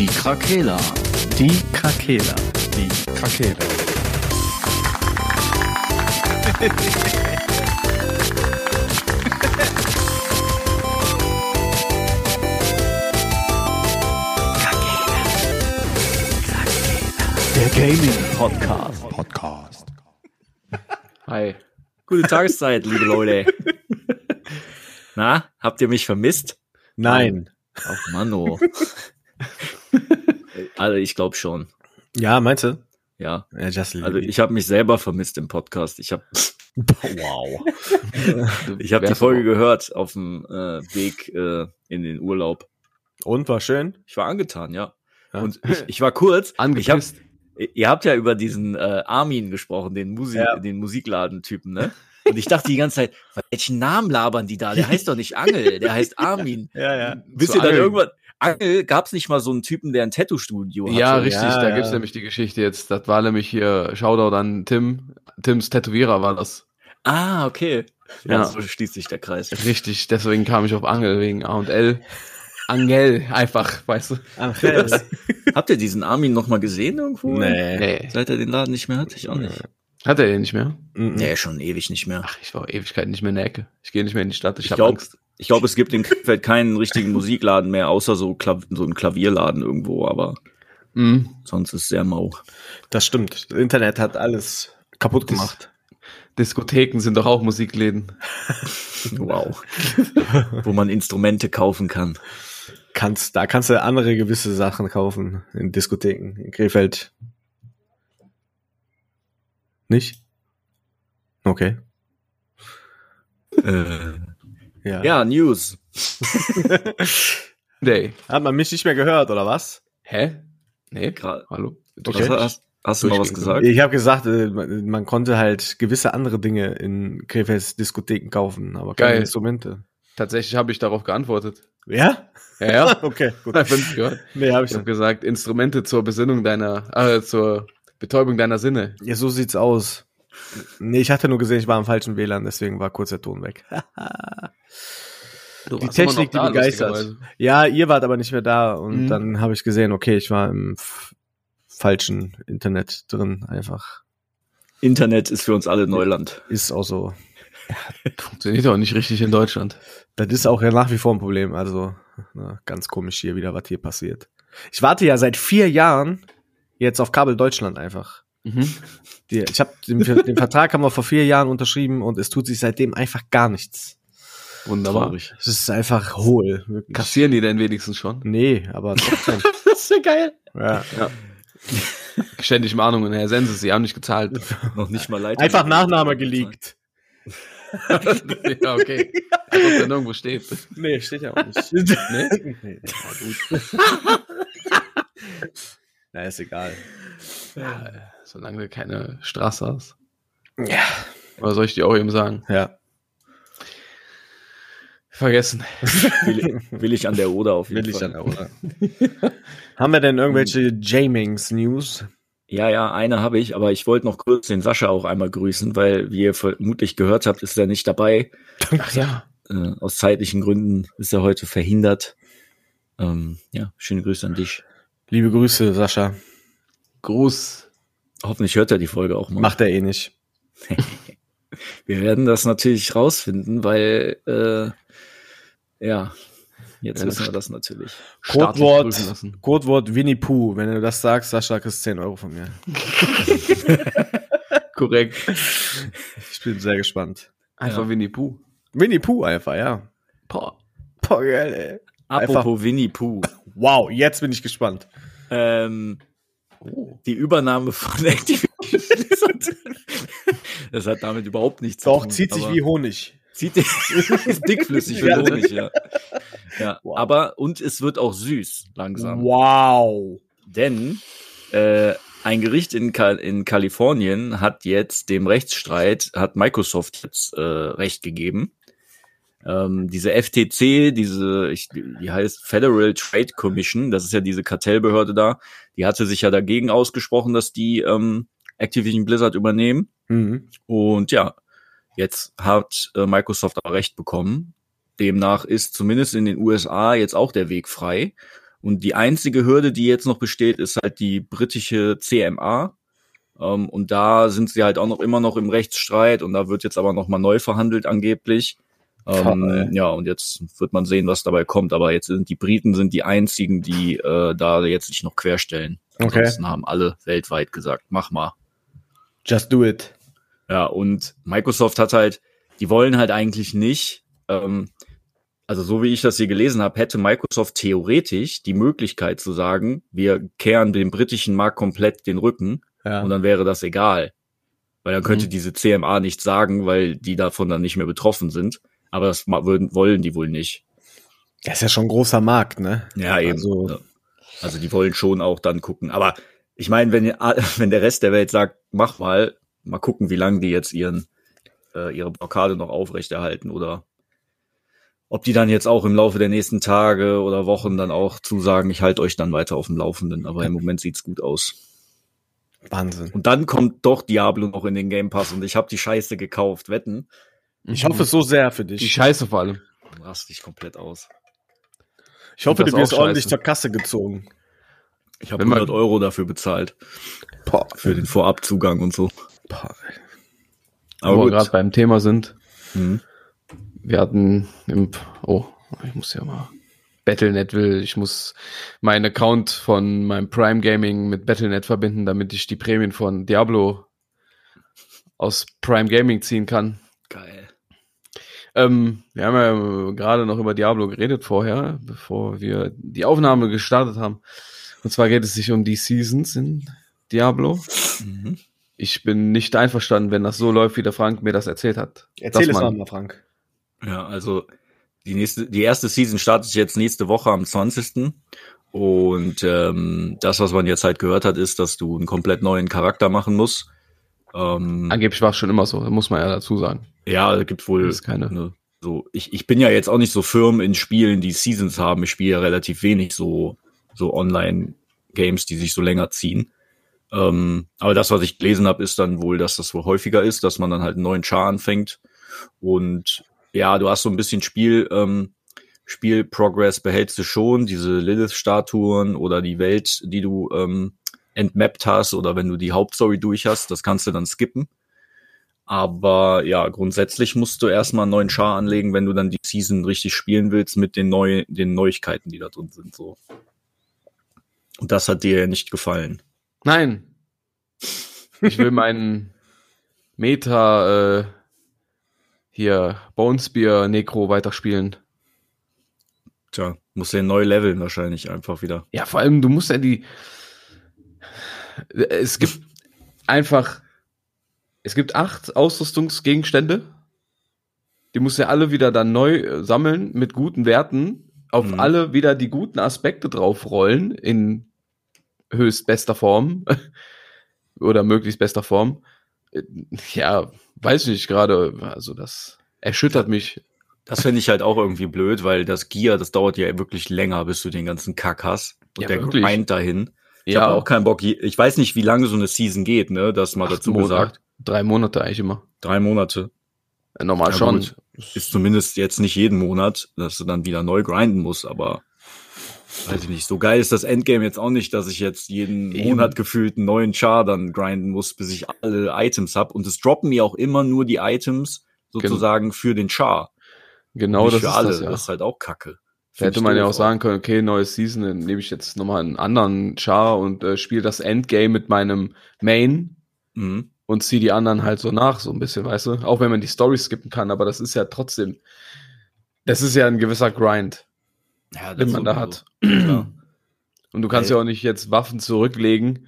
Die Krakela. Die Krakela. Die Krakela. Der Gaming Podcast. Podcast. Hi. Gute Tageszeit, liebe Leute. Na, habt ihr mich vermisst? Nein. Ach, Mano. Also ich glaube schon. Ja, meinst du? Ja. Ja. Also ich habe mich selber vermisst im Podcast. Ich habe wow. ich habe die Folge gehört auf dem äh, Weg äh, in den Urlaub. Und war schön? Ich war angetan, ja. Ja. Und ich, ich war kurz. Ich hab, Angepisst. ihr habt ja über diesen äh, Armin gesprochen, den, Musi Ja. den Musikladentypen, ne? Und ich dachte die ganze Zeit, welchen Namen labern die da? Der heißt doch nicht Angel, der heißt Armin. Ja, ja. Wisst Zu ihr dann irgendwann? Angel gab's nicht mal so einen Typen, der ein Tattoo-Studio hatte? Ja, richtig, Ja, da ja. gibt's nämlich die Geschichte jetzt. Das war nämlich hier, Shoutout an Tim. Tims Tätowierer war das. Ah, okay. Ja, Ja. so schließt sich der Kreis. Richtig, deswegen kam ich auf Angel, wegen A und L. Angel, einfach, weißt du? Ja. Habt ihr diesen Armin noch mal gesehen irgendwo? nee. Nee. Seit er den Laden nicht mehr hat? Ich auch nicht. Hat er den nicht mehr? Mhm. Nee, schon ewig nicht mehr. Ach, ich war Ewigkeiten nicht mehr in der Ecke. Ich gehe nicht mehr in die Stadt, ich, Ich hab glaub- Angst. Ich glaube, es gibt in Krefeld keinen richtigen Musikladen mehr, außer so, Klav so einen Klavierladen irgendwo, aber Mhm. sonst ist sehr mau. Das stimmt. Das Internet hat alles kaputt gemacht. Diskotheken sind doch auch Musikläden. Wow. Wo man Instrumente kaufen kann. Kannst, da kannst du andere gewisse Sachen kaufen in Diskotheken in Krefeld. Nicht? Okay. Äh, Ja. ja, News. Day. Hat man mich nicht mehr gehört, oder was? Hä? Nee? Gra- Hallo? Okay. Hast, hast du mal was gesagt? Ich habe gesagt, äh, man konnte halt gewisse andere Dinge in Krefelds Diskotheken kaufen, aber keine Geil. Instrumente. Tatsächlich habe ich darauf geantwortet. Ja? Ja, ja. Okay, gut. Gehört. Nee, habe ich Ich habe gesagt, Instrumente zur Besinnung deiner, äh, zur Betäubung deiner Sinne. Ja, so sieht's aus. Nee, ich hatte nur gesehen, ich war am falschen WLAN, deswegen war kurz der Ton weg. Du Die Technik, die begeistert. Ja, ihr wart aber nicht mehr da und Mhm. dann habe ich gesehen, okay, ich war im falschen Internet drin einfach. Internet ist für uns alle Neuland. Ist auch so. Funktioniert auch nicht richtig in Deutschland. Das ist auch ja nach wie vor ein Problem. Also na, ganz komisch hier wieder, was hier passiert. Ich warte ja seit vier Jahren jetzt auf Kabel Deutschland einfach. Mhm. Die, ich habe den, den Vertrag haben wir vor vier Jahren unterschrieben und es tut sich seitdem einfach gar nichts. Wunderbar. Traurig. Es ist einfach hohl. Wirklich. Kassieren die denn wenigstens schon? Nee, aber trotzdem. Das ist ja geil. ja. Ständig Mahnungen, Herr Sense, Sie haben nicht gezahlt. Noch nicht mal leid. Einfach Nachname geleakt. ja, okay. Als ob der irgendwo steht. Nee, steht ja auch nicht. Nee? nee, na gut. Na, ist egal. Ja, solange du keine Straße hast. Ja. Oder soll ich dir auch eben sagen? Ja. Vergessen. Will, will ich an der Oder auf jeden Will ich Fall. dann auch. Haben wir denn irgendwelche Jamings News? Ja, ja, eine habe ich, aber ich wollte noch kurz den Sascha auch einmal grüßen, weil, wie ihr vermutlich gehört habt, ist er nicht dabei. Ach ja. Äh, aus zeitlichen Gründen ist er heute verhindert. Ähm, ja, schöne Grüße an dich. Liebe Grüße, Sascha. Gruß. Hoffentlich hört er die Folge auch mal. Macht er eh nicht. Wir werden das natürlich rausfinden, weil, äh, ja, jetzt Ja, wissen wir das natürlich. Codewort. Codewort Winnie Pooh. Wenn du das sagst, Sascha, kriegst du 10 Euro von mir. Korrekt. Ich bin sehr gespannt. Einfach Ja. Winnie Pooh. Winnie Pooh einfach, ja. Boah. Boah, geil, ey. Apropos Winnie Pooh. Wow, jetzt bin ich gespannt. Ähm, die Übernahme von Activision. Das hat damit überhaupt nichts Doch, zu tun. zieht sich wie Honig. Zieht ist dickflüssig wie. Honig, ja. ja. Wow. Aber, und es wird auch süß, langsam. Wow. Denn äh, ein Gericht in, Ka in Kalifornien hat jetzt dem Rechtsstreit, hat Microsoft jetzt äh, Recht gegeben. Ähm, diese FTC, diese, ich, die heißt Federal Trade Commission, das ist ja diese Kartellbehörde da, die hatte sich ja dagegen ausgesprochen, dass die ähm, Activision Blizzard übernehmen. Mhm. Und ja, jetzt hat äh, Microsoft aber Recht bekommen. Demnach ist zumindest in den USA jetzt auch der Weg frei. Und die einzige Hürde, die jetzt noch besteht, ist halt die britische CMA. Ähm, und da sind sie halt auch noch immer noch im Rechtsstreit und da wird jetzt aber nochmal neu verhandelt angeblich. Ähm, ja, und jetzt wird man sehen, was dabei kommt. Aber jetzt sind die Briten sind die einzigen, die äh, da jetzt sich noch querstellen. Okay. Ansonsten haben alle weltweit gesagt, mach mal. Just do it. Ja, und Microsoft hat halt, die wollen halt eigentlich nicht, ähm, also so wie ich das hier gelesen habe, hätte Microsoft theoretisch die Möglichkeit zu sagen, wir kehren dem britischen Markt komplett den Rücken Ja. und dann wäre das egal. Weil dann könnte Mhm. diese CMA nicht sagen, weil die davon dann nicht mehr betroffen sind. Aber das würden, wollen die wohl nicht. Das ist ja schon ein großer Markt, ne? Ja, eben. Also- Also, also die wollen schon auch dann gucken. Aber ich meine, wenn, wenn der Rest der Welt sagt, mach mal, mal gucken, wie lange die jetzt ihren, äh, ihre Blockade noch aufrechterhalten oder ob die dann jetzt auch im Laufe der nächsten Tage oder Wochen dann auch zusagen, ich halte euch dann weiter auf dem Laufenden. Aber im Moment sieht's gut aus. Wahnsinn. Und dann kommt doch Diablo noch in den Game Pass und ich habe die Scheiße gekauft. Wetten? Ich hoffe es so sehr für Die dich. Scheiße vor allem. Dann rast dich komplett aus. Ich hoffe, du wirst ordentlich zur Kasse gezogen. Ich habe Wenn man- 100 Euro dafür bezahlt. Boah. Für den Vorabzugang und so. Boah. Aber wo wir gerade beim Thema sind. Mhm. Wir hatten im, oh, ich muss ja mal, Battlenet will, ich muss meinen Account von meinem Prime Gaming mit Battlenet verbinden, damit ich die Prämien von Diablo aus Prime Gaming ziehen kann. Geil. Ähm, wir haben ja gerade noch über Diablo geredet vorher, bevor wir die Aufnahme gestartet haben. Und zwar geht es sich um die Seasons in Diablo. Mhm. Ich bin nicht einverstanden, wenn das so läuft, wie der Frank mir das erzählt hat. Erzähl es mal, Frank. Ja, also die nächste, die erste Season startet jetzt nächste Woche am 20. Und ähm, das, was man jetzt halt gehört hat, ist, dass du einen komplett neuen Charakter machen musst. Ähm, Angeblich war es schon immer so, muss man ja dazu sagen. ja, es gibt wohl Das keine- ne, so. Ich, ich bin ja jetzt auch nicht so firm in Spielen, die Seasons haben. Ich spiele ja relativ wenig so so Online-Games, die sich so länger ziehen. Ähm, aber das, was ich gelesen habe, ist dann wohl, dass das wohl häufiger ist, dass man dann halt einen neuen Char anfängt. Und ja, du hast so ein bisschen Spiel, ähm, Spiel-Progress behältst du schon, diese Lilith-Statuen oder die Welt, die du ähm, entmappt hast oder wenn du die Hauptstory durch hast, das kannst du dann skippen. Aber ja, grundsätzlich musst du erstmal einen neuen Char anlegen, wenn du dann die Season richtig spielen willst mit den, neu den Neuigkeiten, die da drin sind. So. Und das hat dir ja nicht gefallen. Nein. Ich will meinen Meta äh, hier Bonespear Necro weiterspielen. Tja, musst du ja neu leveln wahrscheinlich einfach wieder. Ja, vor allem, du musst ja die. Es gibt einfach. Es gibt acht Ausrüstungsgegenstände. Die musst du ja alle wieder dann neu äh, sammeln mit guten Werten. Auf Mhm. alle wieder die guten Aspekte draufrollen in höchst bester Form. Oder möglichst bester Form. Äh, Ja, weiß ich nicht gerade. Also, das erschüttert mich. Das finde ich halt auch irgendwie blöd, weil das Gear, das dauert ja wirklich länger, bis du den ganzen Kack hast. Und Ja, der wirklich. Grind dahin. Ich habe auch keinen Bock. Ich weiß nicht, wie lange so eine Season geht, ne? Das mal acht dazu Monate. gesagt. Drei Monate eigentlich immer. Drei Monate. Äh, Normal Ja, schon. gut. Ist zumindest jetzt nicht jeden Monat, dass du dann wieder neu grinden musst, aber weiß ich nicht. So geil ist das Endgame jetzt auch nicht, dass ich jetzt jeden Eben. Monat gefühlt einen neuen Char dann grinden muss, bis ich alle Items hab. Und es droppen mir auch immer nur die Items sozusagen für den Char. Genau, das für ist alle. das, ja. Das ist halt auch Kacke. Da hätte man ja auch sagen können, okay, neues Season, dann nehme ich jetzt nochmal einen anderen Char und äh, spiele das Endgame mit meinem Main Mhm. und ziehe die anderen halt so nach, so ein bisschen, weißt du? Auch wenn man die Story skippen kann, aber das ist ja trotzdem, das ist ja ein gewisser Grind, Ja, den man da hat. Klar. Und du kannst Ey. ja auch nicht jetzt Waffen zurücklegen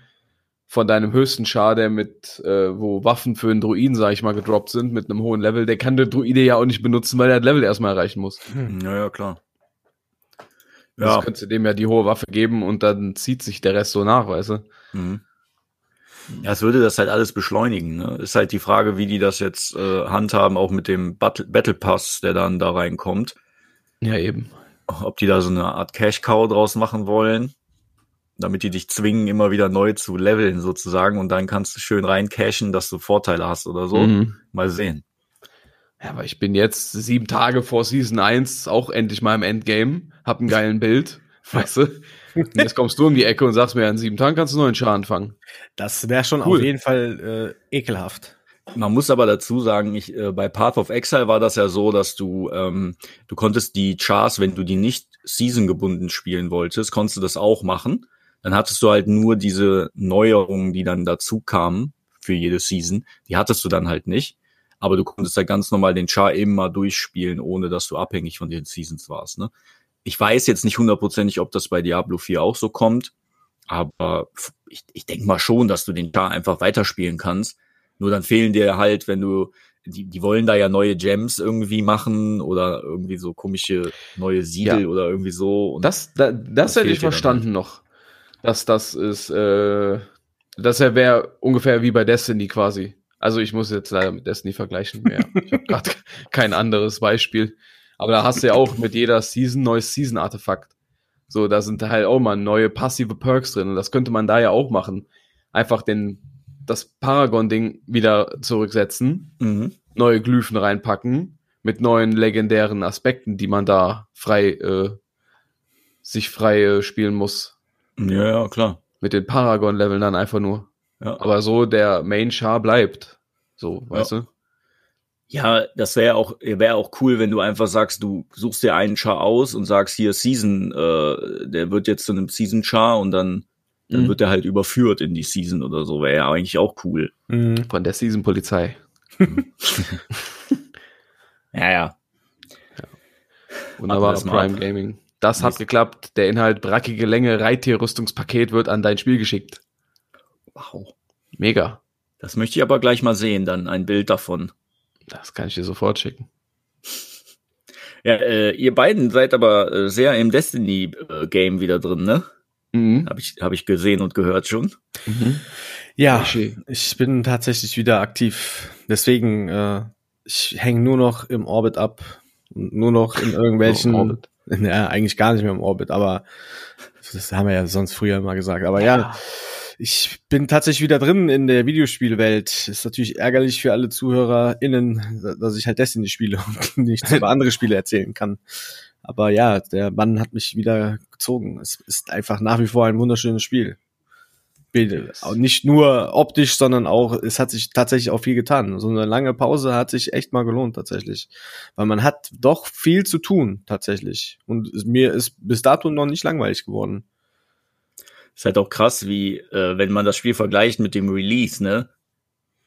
von deinem höchsten Char, der mit, äh, wo Waffen für einen Druiden, sag ich mal, gedroppt sind, mit einem hohen Level, der kann der Druide ja auch nicht benutzen, weil er das Level erstmal erreichen muss. Ja, ja, klar. Das Ja. könntest du dem ja die hohe Waffe geben und dann zieht sich der Rest so nach, weißt du? Mhm. Ja, es würde das halt alles beschleunigen. Ne? Ist halt die Frage, wie die das jetzt äh, handhaben, auch mit dem Battle, Battle Pass, der dann da reinkommt. Ja, eben. Ob die da so eine Art Cash-Cow draus machen wollen, damit die dich zwingen, immer wieder neu zu leveln sozusagen und dann kannst du schön reincashen, dass du Vorteile hast oder so. Mhm. Mal sehen. Ja, aber ich bin jetzt sieben Tage vor Season 1 auch endlich mal im Endgame, hab einen geilen Bild. Weißt du? Und jetzt kommst du um die Ecke und sagst mir, in sieben Tagen kannst du einen neuen Char anfangen. Das wäre schon Cool. auf jeden Fall äh, ekelhaft. Man muss aber dazu sagen, ich, äh, bei Path of Exile war das ja so, dass du, ähm, du konntest die Chars, wenn du die nicht seasongebunden spielen wolltest, konntest du das auch machen. Dann hattest du halt nur diese Neuerungen, die dann dazu kamen für jede Season. Die hattest du dann halt nicht. Aber du konntest da ganz normal den Char immer durchspielen, ohne dass du abhängig von den Seasons warst. Ne? Ich weiß jetzt nicht hundertprozentig, ob das bei Diablo 4 auch so kommt. Aber ich, ich denke mal schon, dass du den Char einfach weiterspielen kannst. Nur dann fehlen dir halt, wenn du, die, die wollen da ja neue Gems irgendwie machen oder irgendwie so komische neue Siegel Ja. oder irgendwie so. Und Das, da, das, Das hätte ich verstanden noch. Dass das ist, äh, das wäre ungefähr wie bei Destiny quasi. Also ich muss jetzt leider mit Destiny vergleichen mehr. Ich habe gerade kein anderes Beispiel. Aber da hast du ja auch mit jeder Season neues Season-Artefakt. So, da sind halt auch mal neue passive Perks drin. Und das könnte man da ja auch machen. Einfach den, das Paragon-Ding wieder zurücksetzen mhm. neue Glyphen reinpacken mit neuen legendären Aspekten, die man da frei äh, sich frei äh, spielen muss. ja, ja, klar. Mit den Paragon-Leveln dann einfach nur. Ja. Aber so der Main-Char bleibt. So, Ja. weißt du? Ja, das wäre auch wäre auch cool, wenn du einfach sagst, du suchst dir einen Char aus und sagst hier Season, äh, der wird jetzt zu einem Season Char und dann dann Mhm. wird er halt überführt in die Season oder so. Wäre ja eigentlich auch cool. Mhm. Von der Season-Polizei. Ja, ja. Wunderbar, das mal Prime. Gaming. Das hat geklappt. Der Inhalt brackige Länge Reittierrüstungspaket wird an dein Spiel geschickt. Wow. Mega. Das möchte ich aber gleich mal sehen, dann ein Bild davon. Das kann ich dir sofort schicken. Ja, äh, ihr beiden seid aber äh, sehr im Destiny-Game wieder drin, ne? Mhm. Habe ich, hab ich gesehen und gehört schon. Mhm. Ja, Schön. ich bin tatsächlich wieder aktiv. Deswegen, äh, ich hänge nur noch im Orbit ab. Und nur noch in irgendwelchen. Ja, eigentlich gar nicht mehr im Orbit, aber das haben wir ja sonst früher immer gesagt. Aber ja, ich bin tatsächlich wieder drin in der Videospielwelt. Ist natürlich ärgerlich für alle ZuhörerInnen, dass ich halt Destiny spiele und nichts über andere Spiele erzählen kann. Aber ja, der Mann hat mich wieder gezogen. Es ist einfach nach wie vor ein wunderschönes Spiel. Nicht nur optisch, sondern auch, es hat sich tatsächlich auch viel getan. So eine lange Pause hat sich echt mal gelohnt, tatsächlich. Weil man hat doch viel zu tun, tatsächlich. Und mir ist bis dato noch nicht langweilig geworden. Ist halt auch krass, wie, äh, wenn man das Spiel vergleicht mit dem Release, ne?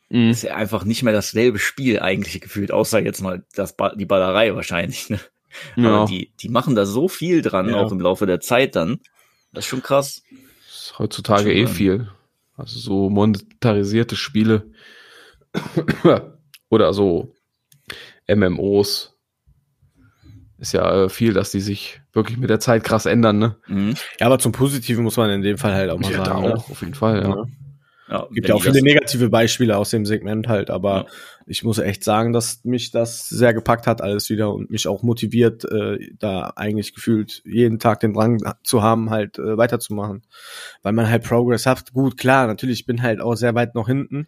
Mhm. Ist ja einfach nicht mehr dasselbe Spiel eigentlich gefühlt, außer jetzt mal das ba die Ballerei wahrscheinlich, ne? Ja. Aber die, die machen da so viel dran, Ja. auch im Laufe der Zeit dann. Das ist schon krass. Ist heutzutage Schon eh dran. viel. Also so monetarisierte Spiele oder so MMOs ist ja äh, viel, dass die sich wirklich mit der Zeit krass ändern, ne? Mhm. Ja, aber zum Positiven muss man in dem Fall halt auch mal Ja, da sagen. ne? auch, auf jeden Fall, ja. Ja. Ja, Gibt ja auch viele negative Beispiele aus dem Segment halt, aber Ja. ich muss echt sagen, dass mich das sehr gepackt hat alles wieder und mich auch motiviert, äh, da eigentlich gefühlt jeden Tag den Drang zu haben, halt äh, weiterzumachen. Weil man halt Progress hat. Gut, klar, natürlich, ich bin halt auch sehr weit noch hinten.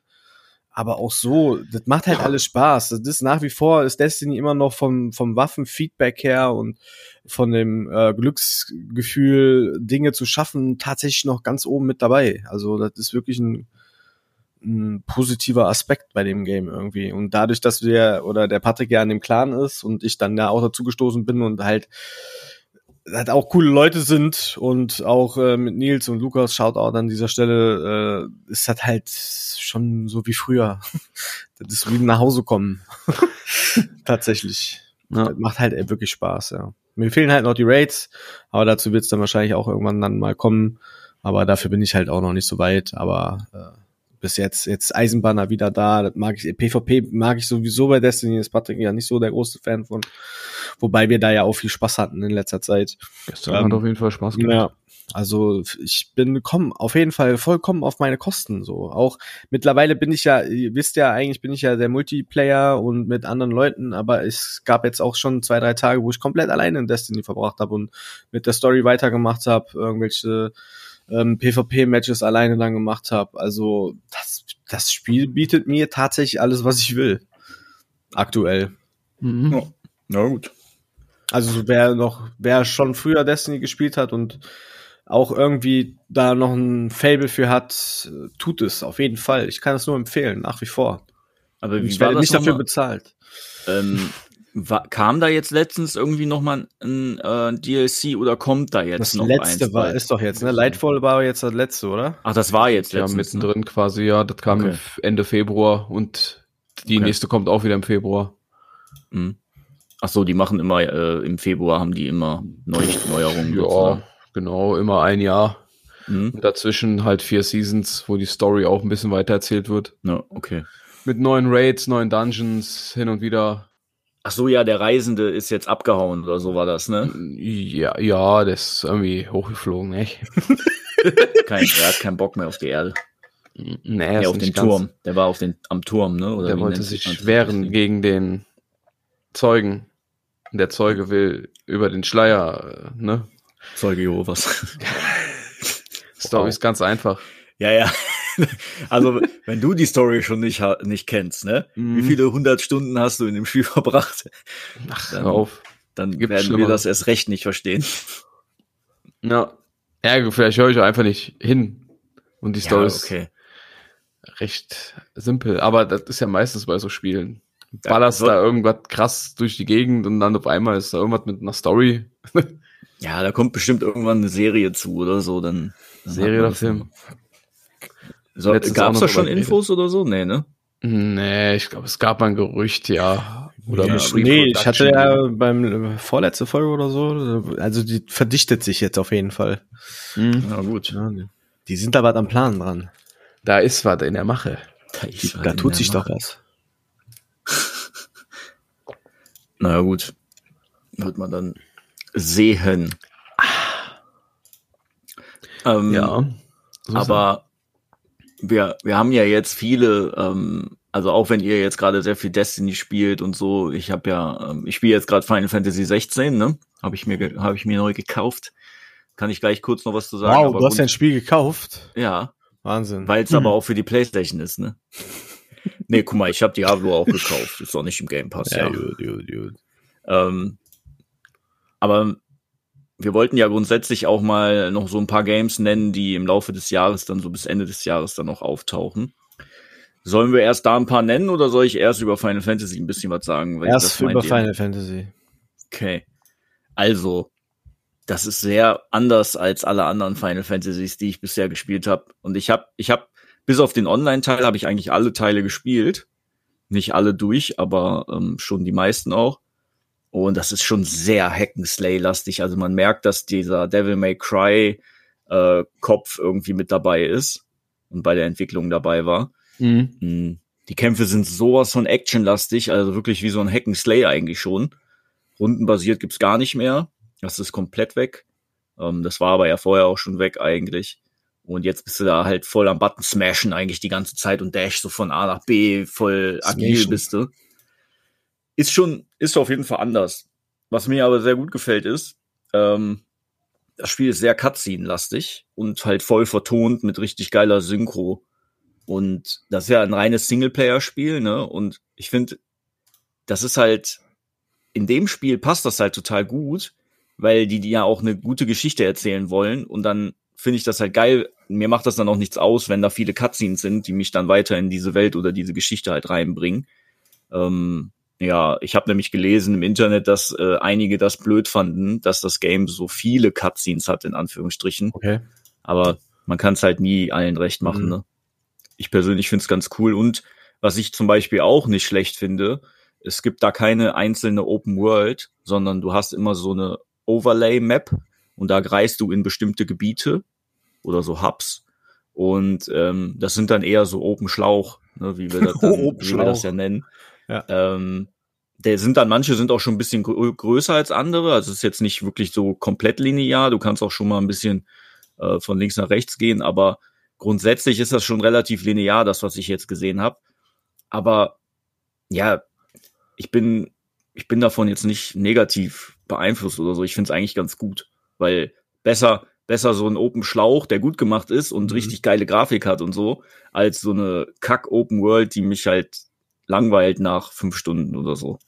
Aber auch so, das macht halt alles Spaß. Das ist nach wie vor, ist Destiny immer noch vom, vom Waffenfeedback her und von dem äh, Glücksgefühl, Dinge zu schaffen, tatsächlich noch ganz oben mit dabei. Also das ist wirklich ein, ein positiver Aspekt bei dem Game irgendwie. Und dadurch, dass wir oder der Patrick ja an dem Clan ist und ich dann ja auch dazu gestoßen bin und halt halt auch coole Leute sind und auch äh, mit Nils und Lukas Shoutout an dieser Stelle äh, ist das halt schon so wie früher. das ist wie nach Hause kommen. Tatsächlich. Ja. Macht halt ey, wirklich Spaß, ja. Mir fehlen halt noch die Raids, aber dazu wird es dann wahrscheinlich auch irgendwann dann mal kommen. Aber dafür bin ich halt auch noch nicht so weit. Aber äh, bis jetzt, jetzt Eisenbahner wieder da. Das mag ich, PvP mag ich sowieso bei Destiny, ist Patrick ja nicht so der große Fan von. Wobei wir da ja auch viel Spaß hatten in letzter Zeit. Gestern Ähm, hat auf jeden Fall Spaß gemacht. Ja. Also ich bin komm auf jeden Fall vollkommen auf meine Kosten so. Auch mittlerweile bin ich ja, ihr wisst ja eigentlich bin ich ja der Multiplayer und mit anderen Leuten, aber es gab jetzt auch schon zwei drei Tage, wo ich komplett alleine in Destiny verbracht habe und mit der Story weitergemacht habe, irgendwelche ähm, PvP-Matches alleine dann gemacht habe. Also das das Spiel bietet mir tatsächlich alles, was ich will. Aktuell. Mhm. Ja. Na gut. Also wer noch, wer schon früher Destiny gespielt hat und auch irgendwie da noch ein Fable für hat, tut es auf jeden Fall. Ich kann es nur empfehlen, nach wie vor. Aber wie ich werde nicht dafür bezahlt. Ähm, wa- kam da jetzt letztens irgendwie noch mal ein äh, DLC oder kommt da jetzt Das noch letzte eins war, bald? ist doch jetzt, ne? Lightfall war jetzt das letzte, oder? Ach, das war jetzt Ja, letztens. ne? mittendrin quasi, ja. Das kam Okay. Ende Februar und die Okay. nächste kommt auch wieder im Februar. Mhm. Ach so, die machen immer äh, im Februar haben die immer Neu Neuerungen. Ja, sozusagen. genau, immer ein Jahr. Mhm. Dazwischen halt vier Seasons, wo die Story auch ein bisschen weiter erzählt wird. Ja, okay. Mit neuen Raids, neuen Dungeons, hin und wieder. Ach so, ja, der Reisende ist jetzt abgehauen oder so war das, ne? Ja, ja, das ist irgendwie hochgeflogen, nicht? Kein, er hat keinen Bock mehr auf die Erde. Nee, Nee, auf den Turm. Der war auf den, am Turm, ne? Oder Der wollte sich wehren gegen den Zeugen. Der Zeuge will über den Schleier, äh, ne? Zeuge Jehovas. Story Wow. ist ganz einfach. Ja, ja. Also, wenn du die Story schon nicht, nicht kennst, ne? Mhm. Wie viele hundert Stunden hast du in dem Spiel verbracht? Ach, Dann- hör auf. Dann Gibt's werden wir Schlimmeres. das erst recht nicht verstehen. Ja. Ja, vielleicht höre ich auch einfach nicht hin. Und die Story ist okay. recht simpel. Aber das ist ja meistens bei so Spielen. Ja, Ballerst so- da irgendwas krass durch die Gegend und dann auf einmal ist da irgendwas mit einer Story. Ja, da kommt bestimmt irgendwann eine Serie zu oder so. Dann, dann Serie oder Film. So, gab's auch da schon Infos oder so? Nee, ne? Nee, ich glaube, es gab mal ein Gerücht, ja. Oder ja, nee, ich hatte ja beim vorletzte Folge oder so, also die verdichtet sich jetzt auf jeden Fall. Hm, Ja, gut. Ja, die- die sind da was am Plan dran. Da ist was in der Mache. Da, ist was Da tut sich Mache. doch was. Naja, gut. Wird man dann sehen. Ähm, Ja. So aber wir, wir haben ja jetzt viele, ähm, also auch wenn ihr jetzt gerade sehr viel Destiny spielt und so, ich habe ja, ähm, ich spiele jetzt gerade Final Fantasy 16, ne? Habe ich mir, habe ich mir neu gekauft. Kann ich gleich kurz noch was zu sagen. Wow, aber du hast grund- ein Spiel gekauft. ja, Wahnsinn. weil es aber auch für die Playstation ist, ne? nee, guck mal, ich habe Diablo auch gekauft. Ist doch nicht im Game Pass, ja. gut, gut, gut. Ähm, aber wir wollten ja grundsätzlich auch mal noch so ein paar Games nennen, die im Laufe des Jahres dann so bis Ende des Jahres dann noch auftauchen. Sollen wir erst da ein paar nennen oder soll ich erst über Final Fantasy ein bisschen was sagen? Erst über? Final Fantasy. Okay. Also, das ist sehr anders als alle anderen Final Fantasies, die ich bisher gespielt habe. Und ich habe, ich habe, bis auf den Online-Teil habe ich eigentlich alle Teile gespielt. Nicht alle durch, aber ähm, schon die meisten auch. Und das ist schon sehr Hack'n'Slay-lastig. Also man merkt, dass dieser Devil May Cry äh, Kopf irgendwie mit dabei ist und bei der Entwicklung dabei war. Mhm. Mm, Die Kämpfe sind sowas von actionlastig, also wirklich wie so ein Hack and Slay eigentlich schon. Rundenbasiert gibt's gar nicht mehr. Das ist komplett weg. Ähm, das war aber ja vorher auch schon weg eigentlich. Und jetzt bist du da halt voll am Button smashen eigentlich die ganze Zeit und dash so von A nach B, voll agil Smashen. bist du. Ist schon, ist auf jeden Fall anders. Was mir aber sehr gut gefällt ist, ähm, das Spiel ist sehr Cutscene-lastig und halt voll vertont mit richtig geiler Synchro. Und das ist ja ein reines Singleplayer-Spiel, ne? Und ich finde, das ist halt, in dem Spiel passt das halt total gut, weil die, die ja auch eine gute Geschichte erzählen wollen. Und dann finde ich das halt geil. Mir macht das dann auch nichts aus, wenn da viele Cutscenes sind, die mich dann weiter in diese Welt oder diese Geschichte halt reinbringen. Ähm, ja, ich habe nämlich gelesen im Internet, dass äh, einige das blöd fanden, dass das Game so viele Cutscenes hat, in Anführungsstrichen. Okay. Aber man kann es halt nie allen recht machen. Mhm. Ne? Ich persönlich finde es ganz cool. Und was ich zum Beispiel auch nicht schlecht finde, es gibt da keine einzelne Open World, sondern du hast immer so eine Overlay-Map und da greist du in bestimmte Gebiete oder so Hubs. Und ähm, das sind dann eher so Open Schlauch, ne, wie wir das, dann, Open wie wir das ja nennen. Ja. Ähm, der sind dann, manche sind auch schon ein bisschen grö größer als andere. Also es ist jetzt nicht wirklich so komplett linear. Du kannst auch schon mal ein bisschen äh, von links nach rechts gehen, aber grundsätzlich ist das schon relativ linear, das, was ich jetzt gesehen habe. Aber ja, ich bin, ich bin davon jetzt nicht negativ beeinflusst oder so. Ich finde es eigentlich ganz gut, weil besser, besser so ein Open Schlauch, der gut gemacht ist und Mhm. richtig geile Grafik hat und so, als so eine Kack Open World, die mich halt langweilt nach fünf Stunden oder so.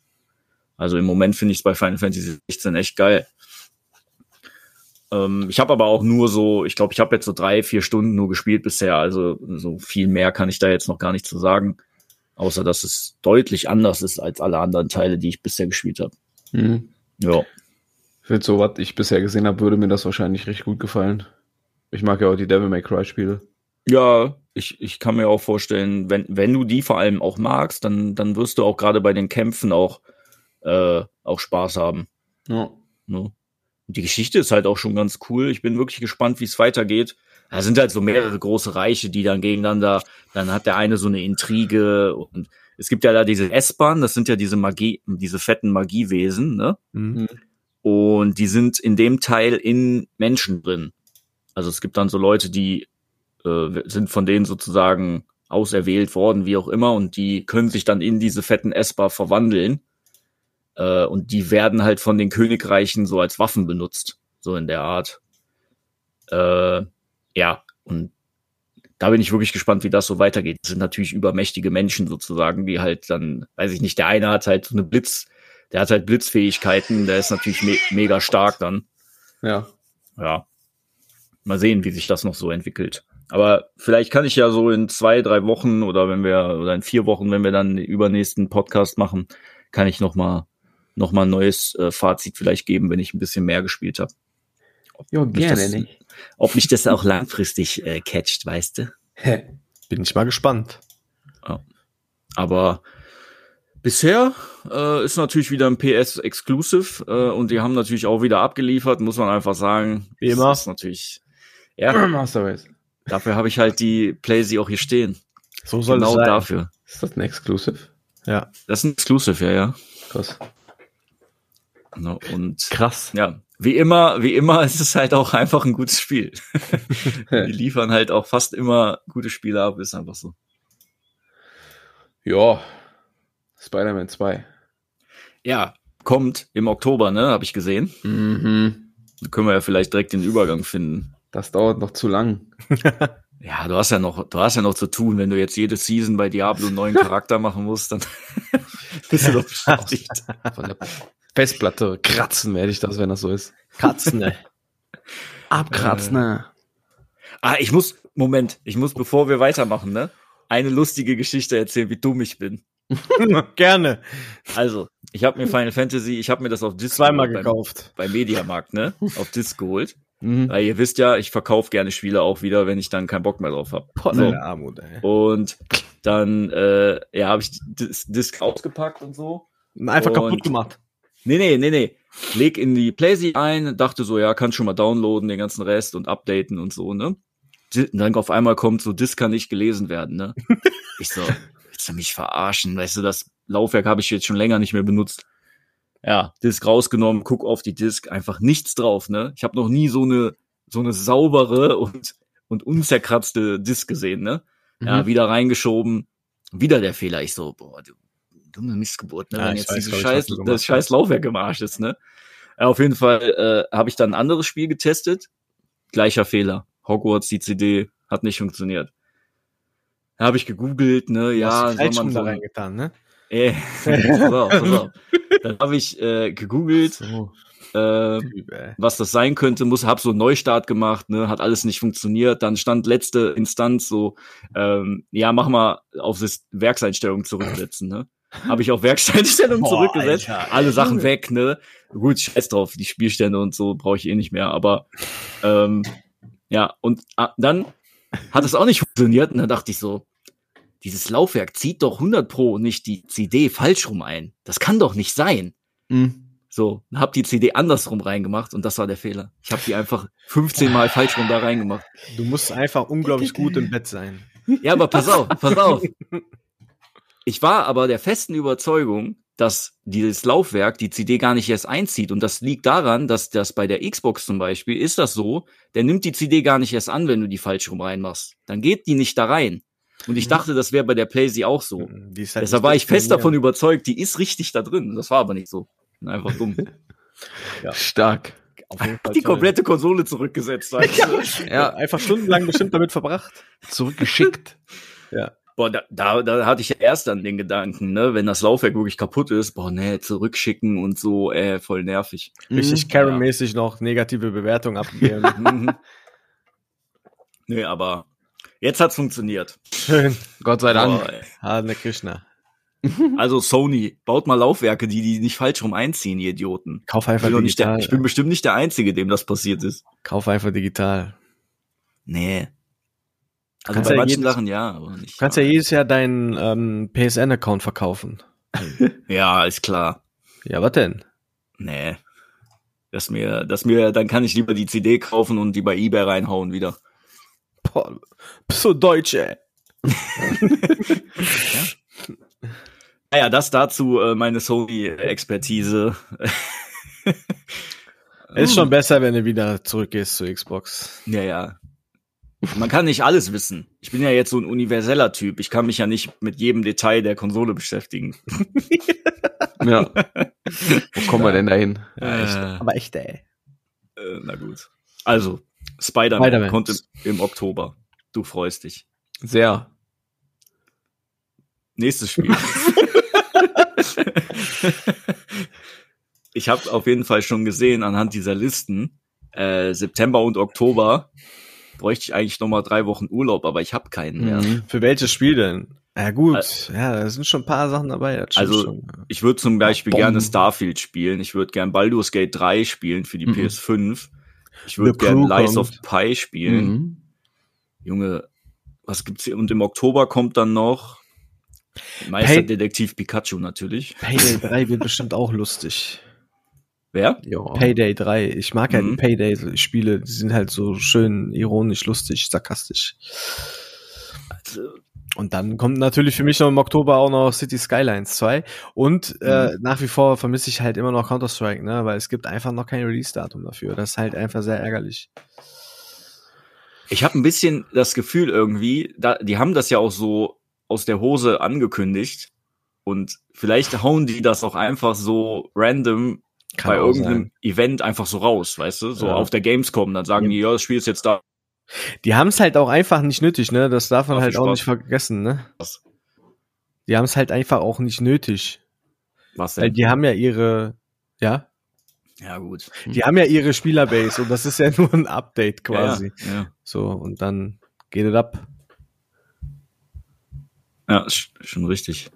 Also im Moment finde ich es bei Final Fantasy 16 echt geil. Ähm, ich habe aber auch nur so, ich glaube, ich habe jetzt so drei, vier Stunden nur gespielt bisher. Also so viel mehr kann ich da jetzt noch gar nicht zu sagen. Außer dass es deutlich anders ist als alle anderen Teile, die ich bisher gespielt habe. Mhm. Ja. Für so was ich bisher gesehen habe, würde mir das wahrscheinlich recht gut gefallen. Ich mag ja auch die Devil May Cry Spiele. Ja, ich, ich kann mir auch vorstellen, wenn, wenn du die vor allem auch magst, dann, dann wirst du auch gerade bei den Kämpfen auch, äh, auch Spaß haben. Ja. Ne? Und die Geschichte ist halt auch schon ganz cool. Ich bin wirklich gespannt, wie es weitergeht. Da sind halt so mehrere große Reiche, die dann gegeneinander, dann hat der eine so eine Intrige und es gibt ja da diese S-Bahn, das sind ja diese Magie, diese fetten Magiewesen, ne? Mhm. Und die sind in dem Teil in Menschen drin. Also es gibt dann so Leute, die äh, sind von denen sozusagen auserwählt worden, wie auch immer, und die können sich dann in diese fetten Esper verwandeln. Äh, und die werden halt von den Königreichen so als Waffen benutzt, so in der Art. Äh, ja, und da bin ich wirklich gespannt, wie das so weitergeht. Das sind natürlich übermächtige Menschen sozusagen, die halt dann, weiß ich nicht, der eine hat halt so eine Blitz, der hat halt Blitzfähigkeiten, der ist natürlich me mega stark dann. Ja. Ja. Mal sehen, wie sich das noch so entwickelt. Aber vielleicht kann ich ja so in zwei, drei Wochen oder wenn wir, oder in vier Wochen, wenn wir dann den übernächsten Podcast machen, kann ich noch mal, noch mal ein neues äh, Fazit vielleicht geben, wenn ich ein bisschen mehr gespielt habe. Ja, gerne, das, nicht. Ob mich das auch langfristig äh, catcht, weißt du? Bin ich mal gespannt. Aber bisher äh, ist natürlich wieder ein PS Exclusive äh, und die haben natürlich auch wieder abgeliefert, muss man einfach sagen. Wie immer. Das ist natürlich ja, Master Race. Dafür habe ich halt die PlayStation auch hier stehen. So soll genau es sein. dafür. Ist das ein Exclusive? Ja. Das ist ein Exclusive, ja, ja. Krass. Ne, Und Krass. ja, wie immer, wie immer ist es halt auch einfach ein gutes Spiel. die liefern halt auch fast immer gute Spiele ab, ist einfach so. Ja. Spider-Man 2. Ja, kommt im Oktober, ne, habe ich gesehen. Mhm. Da können wir ja vielleicht direkt den Übergang finden. Das dauert noch zu lang. Ja, du hast ja noch, du hast ja noch zu tun, wenn du jetzt jede Season bei Diablo einen neuen Charakter machen musst, dann bist du doch beschäftigt. Von der Festplatte kratzen werde ich das, wenn das so ist. Katzen, ey. Abkratzen, ne? Ah, ich muss, Moment, ich muss, bevor wir weitermachen, ne, eine lustige Geschichte erzählen, wie dumm ich bin. Gerne. Also, ich habe mir Final Fantasy, ich habe mir das auf Disc Zweimal beim, gekauft. beim Mediamarkt, ne, auf Disc geholt. Mhm. Weil ihr wisst ja, ich verkaufe gerne Spiele auch wieder, wenn ich dann keinen Bock mehr drauf habe. So. Armut, ey. Und dann, äh, ja, habe ich Dis Disc ausgepackt und so. Einfach Und- kaputt gemacht. Nee, nee, nee, nee. Leg in die PlayStation ein, dachte so, ja, kann schon mal downloaden, den ganzen Rest und updaten und so, ne? Und dann auf einmal kommt so, Disc kann nicht gelesen werden, ne? Ich so, willst du mich verarschen? Weißt du, das Laufwerk habe ich jetzt schon länger nicht mehr benutzt. Ja, Disc rausgenommen, guck auf die Disc, einfach nichts drauf, ne? Ich habe noch nie so eine so eine saubere und und unzerkratzte Disc gesehen, ne? Ja, Mhm. wieder reingeschoben, wieder der Fehler. Ich so, boah, du dumme Missgeburt, ne? Ja, Wenn jetzt weiß, dieses scheiß, das scheiß Laufwerk im Arsch ist, ne? Ja, auf jeden Fall äh, habe ich dann ein anderes Spiel getestet. Gleicher Fehler. Hogwarts, die CD hat nicht funktioniert. Habe ich gegoogelt, ne? Ja, soll man so da reingetan, ne? Äh, pass auf, pass auf. Dann habe ich äh, gegoogelt, So. äh, ey. was das sein könnte, muss, hab so einen Neustart gemacht, ne, hat alles nicht funktioniert. Dann stand letzte Instanz so, ähm, ja, mach mal auf das Werkseinstellung zurücksetzen, ne. Habe ich auf Werkseinstellung Boah, zurückgesetzt, Alter, ey. alle Sachen weg, ne. Gut, scheiß drauf, die Spielstände und so brauche ich eh nicht mehr, aber ähm, ja, und ah, dann hat es auch nicht funktioniert und dann dachte ich so, dieses Laufwerk zieht doch 100 pro nicht die CD falsch rum ein. Das kann doch nicht sein. Mhm. So, hab die CD andersrum reingemacht und das war der Fehler. Ich habe die einfach 15 Mal falsch rum da reingemacht. Du musst einfach unglaublich gut im Bett sein. Ja, aber pass auf, pass auf. Ich war aber der festen Überzeugung, dass dieses Laufwerk die CD gar nicht erst einzieht. Und das liegt daran, dass das bei der Xbox zum Beispiel ist das so, der nimmt die CD gar nicht erst an, wenn du die falsch rum reinmachst. Dann geht die nicht da rein. Und ich dachte, das wäre bei der PlayStation auch so. Die ist halt Deshalb war ich fest davon überzeugt, die ist richtig da drin. Das war aber nicht so. Einfach dumm. Stark. Auf jeden Fall Die toll. komplette Konsole zurückgesetzt. Weißt du? Ja, Einfach stundenlang bestimmt damit verbracht. zurückgeschickt. Ja. Boah, da, da, da hatte ich ja erst dann den Gedanken, ne, wenn das Laufwerk wirklich kaputt ist, boah, ne, zurückschicken und so, äh, voll nervig. Richtig Mhm. Karen-mäßig noch negative Bewertung abgeben. Mhm. nee, aber jetzt hat's funktioniert. Schön. Gott sei Dank. Boah, ey. Hare Krishna. also Sony, baut mal Laufwerke, die die nicht falsch rum einziehen, ihr Idioten. Kauf Ich, einfach bin doch nicht der, digital. ich bin bestimmt nicht der Einzige, dem das passiert ist. Kauf einfach digital. Nee. Also Kannst bei ja manchen jedes- Sachen ja, aber nicht. Du kannst ja jedes Jahr deinen ähm, PSN-Account verkaufen. ja, ist klar. Ja, was denn? Nee. Das mir, das mir, dann kann ich lieber die CD kaufen und die bei eBay reinhauen wieder. Boah, bist so deutsch, ey. Naja, das dazu äh, meine Sony-Expertise. Ist schon besser, wenn du wieder zurückgehst zu Xbox. Ja, ja. Man kann nicht alles wissen. Ich bin ja jetzt so ein universeller Typ. Ich kann mich ja nicht mit jedem Detail der Konsole beschäftigen. Ja. Wo kommen wir denn dahin? Ja, echt. Aber echt, ey. Äh, na gut. Also, Spider-Man Spider-Man. kommt im, im Oktober. Du freust dich. Sehr. Nächstes Spiel. ich habe auf jeden Fall schon gesehen anhand dieser Listen, äh, September und Oktober bräuchte ich eigentlich noch mal drei Wochen Urlaub, aber ich habe keinen mehr. Mhm. Für welches Spiel denn? Ja gut, ja, da sind schon ein paar Sachen dabei. Also, schon. Ich würde zum Beispiel Bomben. gerne Starfield spielen. Ich würde gern Baldur's Gate 3 spielen für die Mhm. PS5. Ich würde gerne Lies kommt. of Pi spielen. Mhm. Junge, was gibt's hier? Und im Oktober kommt dann noch Meisterdetektiv Pikachu natürlich. Payday 3 wird bestimmt auch lustig. Wer? Ja. Payday 3. Ich mag ja Mhm. Payday-Spiele, die sind halt so schön ironisch, lustig, sarkastisch. Also, Und dann kommt natürlich für mich noch im Oktober auch noch City Skylines 2. Und äh, Mhm. nach wie vor vermisse ich halt immer noch Counter-Strike, ne? Weil es gibt einfach noch kein Release-Datum dafür. Das ist halt einfach sehr ärgerlich. Ich habe ein bisschen das Gefühl irgendwie, da, die haben das ja auch so aus der Hose angekündigt und vielleicht hauen die das auch einfach so random Kann bei irgendeinem sein. Event einfach so raus, weißt du? So Ja. auf der Gamescom, dann sagen Ja. die, ja, das Spiel ist jetzt da. Die haben es halt auch einfach nicht nötig, ne? Das darf man Ja, halt auch Spaß. nicht vergessen, ne? Was? Die haben es halt einfach auch nicht nötig. Was Weil denn? die haben ja ihre, ja, Ja, gut. die haben ja ihre Spielerbase und das ist ja nur ein Update quasi. Ja, ja. So, und dann geht es ab. ja schon richtig.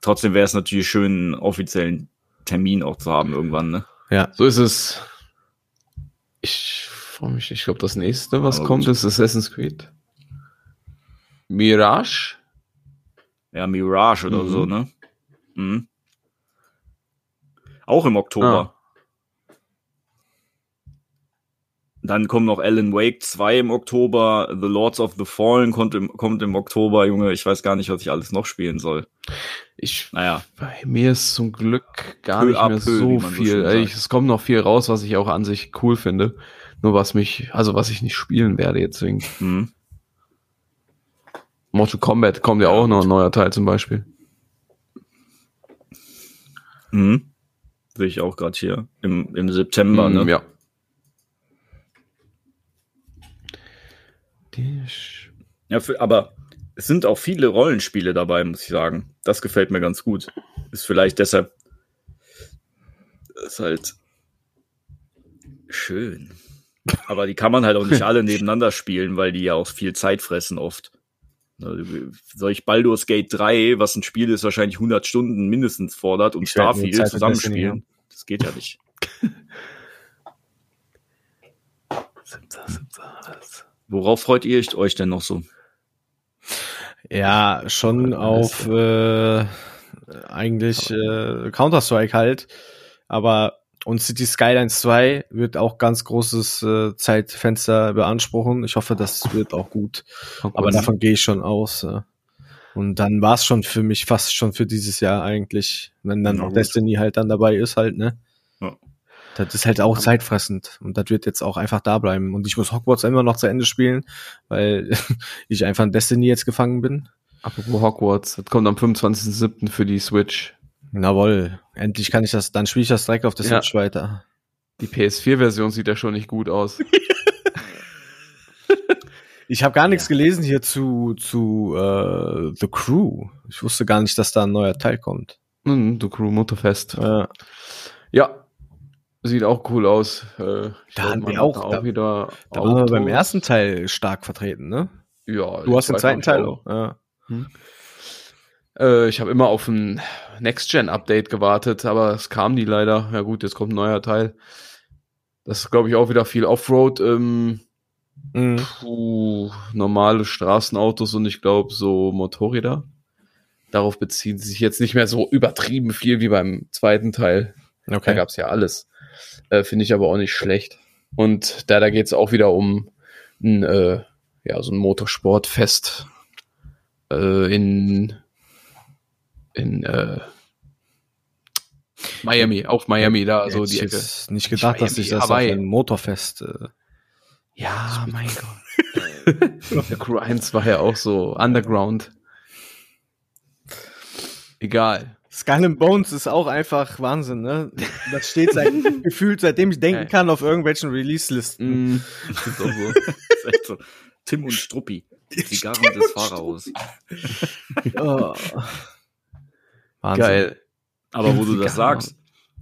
Trotzdem wäre es natürlich schön, einen offiziellen Termin auch zu haben irgendwann, ne? Ja. So ist es. Ich freue mich. Ich glaube, das nächste, was Aber kommt, ist Assassin's Creed. Mirage. Ja, Mirage oder Mhm. so, ne? Mhm. Auch im Oktober. Dann kommen noch Alan Wake 2 im Oktober, The Lords of the Fallen kommt im, kommt im Oktober, Junge, ich weiß gar nicht, was ich alles noch spielen soll. Ich, Naja, bei mir ist zum Glück gar Peu nicht mehr peu, so so viel. sagt. ich, es kommt noch viel raus, was ich auch an sich cool finde. Nur was mich, also was ich nicht spielen werde jetzt wegen. mhm. Mortal Kombat kommt ja auch noch ein neuer Teil zum Beispiel. Mhm. sehe ich auch gerade hier im, im September, Mm, ne? Ja. Ja, für, aber es sind auch viele Rollenspiele dabei, muss ich sagen. Das gefällt mir ganz gut. Ist vielleicht deshalb ist halt schön. Aber die kann man halt auch nicht alle nebeneinander spielen, weil die ja auch viel Zeit fressen oft. Ne, Soll ich Baldur's Gate 3, was ein Spiel ist, wahrscheinlich 100 Stunden mindestens fordert und Starfield zusammenspielen? Das geht ja nicht. Worauf freut ihr euch denn noch so? Ja, schon auf äh, eigentlich äh, Counter-Strike halt. Aber und City Skylines 2 wird auch ganz großes äh, Zeitfenster beanspruchen. Ich hoffe, das wird auch gut. Aber Hogwarts. davon gehe ich schon aus. Ja. Und dann war es schon für mich fast schon für dieses Jahr eigentlich, wenn dann auch gut. Destiny halt dann dabei ist halt, ne? Ja. Das ist halt auch zeitfressend und das wird jetzt auch einfach da bleiben. Und ich muss Hogwarts immer noch zu Ende spielen, weil ich einfach in Destiny jetzt gefangen bin. Apropos Hogwarts, das kommt am 25.07. für die Switch. Jawohl, endlich kann ich das, dann spiele ich das direkt auf der Ja. Switch weiter. Die PS4-Version sieht ja schon nicht gut aus. Ich habe gar nichts gelesen hier zu, zu äh, The Crew. Ich wusste gar nicht, dass da ein neuer Teil kommt. Mhm, The Crew Motorfest. Äh, Ja. Sieht auch cool aus. Äh, Da man wir hat auch- da- wieder da waren wir beim Autos. ersten Teil stark vertreten, ne? Ja, Du hast den zweiten Teil auch. auch. Ja. Äh, ich habe immer auf ein Next-Gen-Update gewartet, aber es kam nie leider. Ja gut, jetzt kommt ein neuer Teil. Das ist, glaube ich, auch wieder viel Offroad. Ähm, Mhm. puh, normale Straßenautos und ich glaube so Motorräder. Darauf beziehen sie sich jetzt nicht mehr so übertrieben viel wie beim zweiten Teil. Da Okay. gab's ja alles. Äh, Finde ich aber auch nicht schlecht. Und da, da geht's auch wieder um ein, äh, ja, so ein Motorsportfest äh, in, in äh, Miami, auf Miami, da so die ich Ecke. nicht Nicht gedacht, dass Miami, sich das Hawaii. auf ein Motorfest. Äh, Ja, mein Gott. Der Crew 1 war ja auch so underground. Egal. Skull and Bones ist auch einfach Wahnsinn, ne? Das steht seit, gefühlt, seitdem ich denken kann, auf irgendwelchen Release-Listen. Mm, ist auch so. Das ist echt so. Tim und Struppi. Die Zigarren des Pharaos. Oh. Wahnsinn. Geil. Aber wo du das sagst,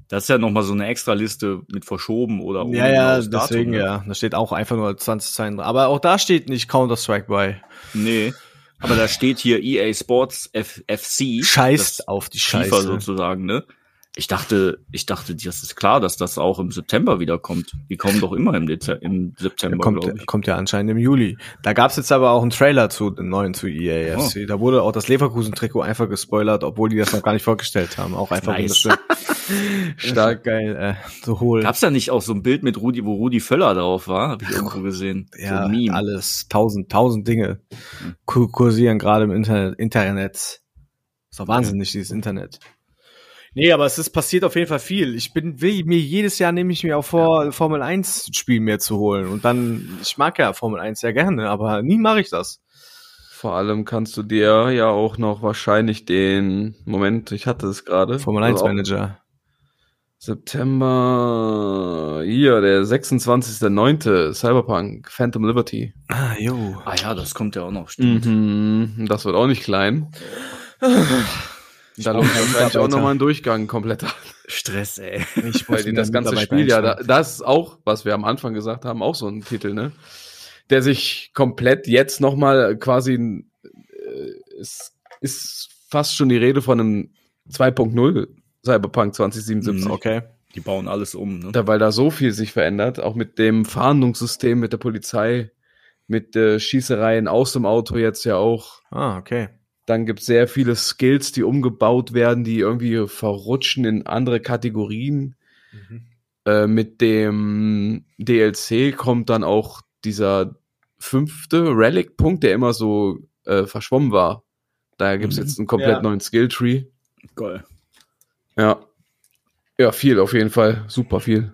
das ist ja nochmal so eine extra Liste mit verschoben oder ohne Ja, ja, Datum, deswegen ja. Da steht auch einfach nur 20 drin. Aber auch da steht nicht Counter-Strike bei. Nee. Aber da steht hier EA Sports F FC. Scheißt auf die FIFA Scheiße. sozusagen, ne? Ich dachte, ich dachte, das ist klar, dass das auch im September wieder kommt. Die kommen doch immer im, Dez im September, kommt, ich. kommt ja anscheinend im Juli. Da gab's jetzt aber auch einen Trailer zu den neuen zu EA Oh. Da wurde auch das Leverkusen-Trikot einfach gespoilert, obwohl die das noch gar nicht vorgestellt haben. Auch einfach Nice. wunderschön. Stark. geil, äh, so hohl. Gab's da nicht auch so ein Bild mit Rudi, wo Rudi Völler drauf war? Habe ich irgendwo gesehen. ja, so ein Meme. alles, tausend, tausend Dinge ku- kursieren gerade im Internet. Internet. Ist doch wahnsinnig, dieses Internet. Nee, aber es ist passiert auf jeden Fall viel. Ich bin, will mir jedes Jahr nehme ich mir auch vor, Formel 1 Spiel mehr zu holen. Und dann, ich mag ja Formel 1 sehr gerne, aber nie mache ich das. Vor allem kannst du dir ja auch noch wahrscheinlich den Moment, ich hatte es gerade. Formel 1 Also Manager. September, hier, der 26.09. Cyberpunk, Phantom Liberty. Ah, jo. Ah ja, das kommt ja auch noch, stimmt. Mhm, das wird auch nicht klein. Da sich wahrscheinlich auch nochmal ein Durchgang kompletter. Stress, ey. Ich Weil die das ganze Spiel ja, da, das ist auch, was wir am Anfang gesagt haben, auch so ein Titel, ne? Der sich komplett jetzt nochmal quasi, äh, ist, ist fast schon die Rede von einem 2.0 Cyberpunk 2077. Mhm. Okay. Die bauen alles um, ne? Da, weil da so viel sich verändert, auch mit dem Fahndungssystem, mit der Polizei, mit äh, Schießereien aus dem Auto jetzt ja auch. Ah, okay. Dann gibt es sehr viele Skills, die umgebaut werden, die irgendwie verrutschen in andere Kategorien. Äh, mit dem DLC kommt dann auch dieser fünfte Relic-Punkt, der immer so äh, verschwommen war. Da gibt es Mhm. jetzt einen komplett Ja. neuen Skill-Tree. Geil. Ja. Ja, viel auf jeden Fall. Super viel.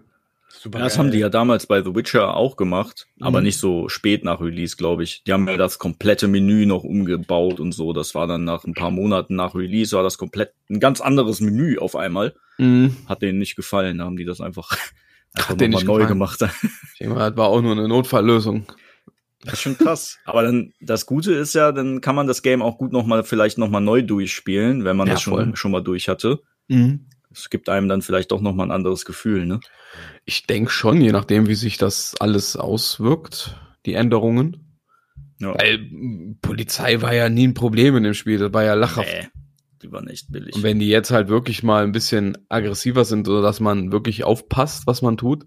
Super. Ja, das haben die ja damals bei The Witcher auch gemacht, aber Mhm. nicht so spät nach Release, glaube ich. Die haben ja das komplette Menü noch umgebaut und so. Das war dann nach ein paar Monaten nach Release, war das komplett ein ganz anderes Menü auf einmal. Mhm. Hat denen nicht gefallen, da haben die das einfach, einfach denen nochmal neu gemacht. Ich denke mal, das war auch nur eine Notfalllösung. Das ist schon krass. Aber dann, das Gute ist ja, dann kann man das Game auch gut nochmal, vielleicht nochmal neu durchspielen, wenn man Ja, das schon, voll. schon mal durch hatte. Es gibt einem dann vielleicht doch nochmal ein anderes Gefühl, ne? Ich denke schon, je nachdem, wie sich das alles auswirkt, die Änderungen. Ja. Weil m, Polizei war ja nie ein Problem in dem Spiel, das war ja lachhaft. Nee, die waren echt billig. Und wenn die jetzt halt wirklich mal ein bisschen aggressiver sind, oder dass man wirklich aufpasst, was man tut,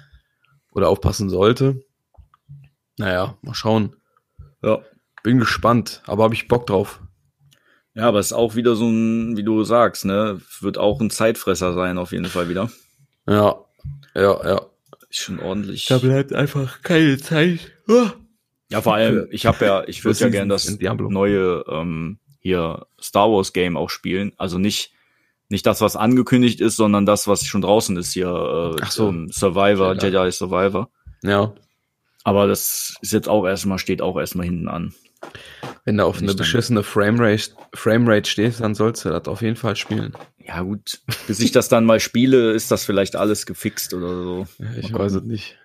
oder aufpassen sollte, naja, mal schauen. ja. Bin gespannt, aber habe ich Bock drauf. Ja, aber es ist auch wieder so ein, wie du sagst, ne, wird auch ein Zeitfresser sein, auf jeden Fall wieder. Ja, ja, ja. Ist schon ordentlich. bleibt einfach keine Zeit. Ah. Ja, vor allem, ich habe ja, ich würde ja gern Seasons das neue ähm, hier Star Wars Game auch spielen. Also nicht nicht das, was angekündigt ist, sondern das, was schon draußen ist hier. Äh, Ach so. ähm, Survivor, Jedi. Jedi Survivor. Ja, Aber das ist jetzt auch erstmal, steht auch erstmal hinten an. Wenn du auf Bin eine beschissene Framerate, Framerate stehst, dann sollst du das auf jeden Fall spielen. Ja, gut. Bis ich das dann mal spiele, ist das vielleicht alles gefixt oder so. Ich weiß es nicht.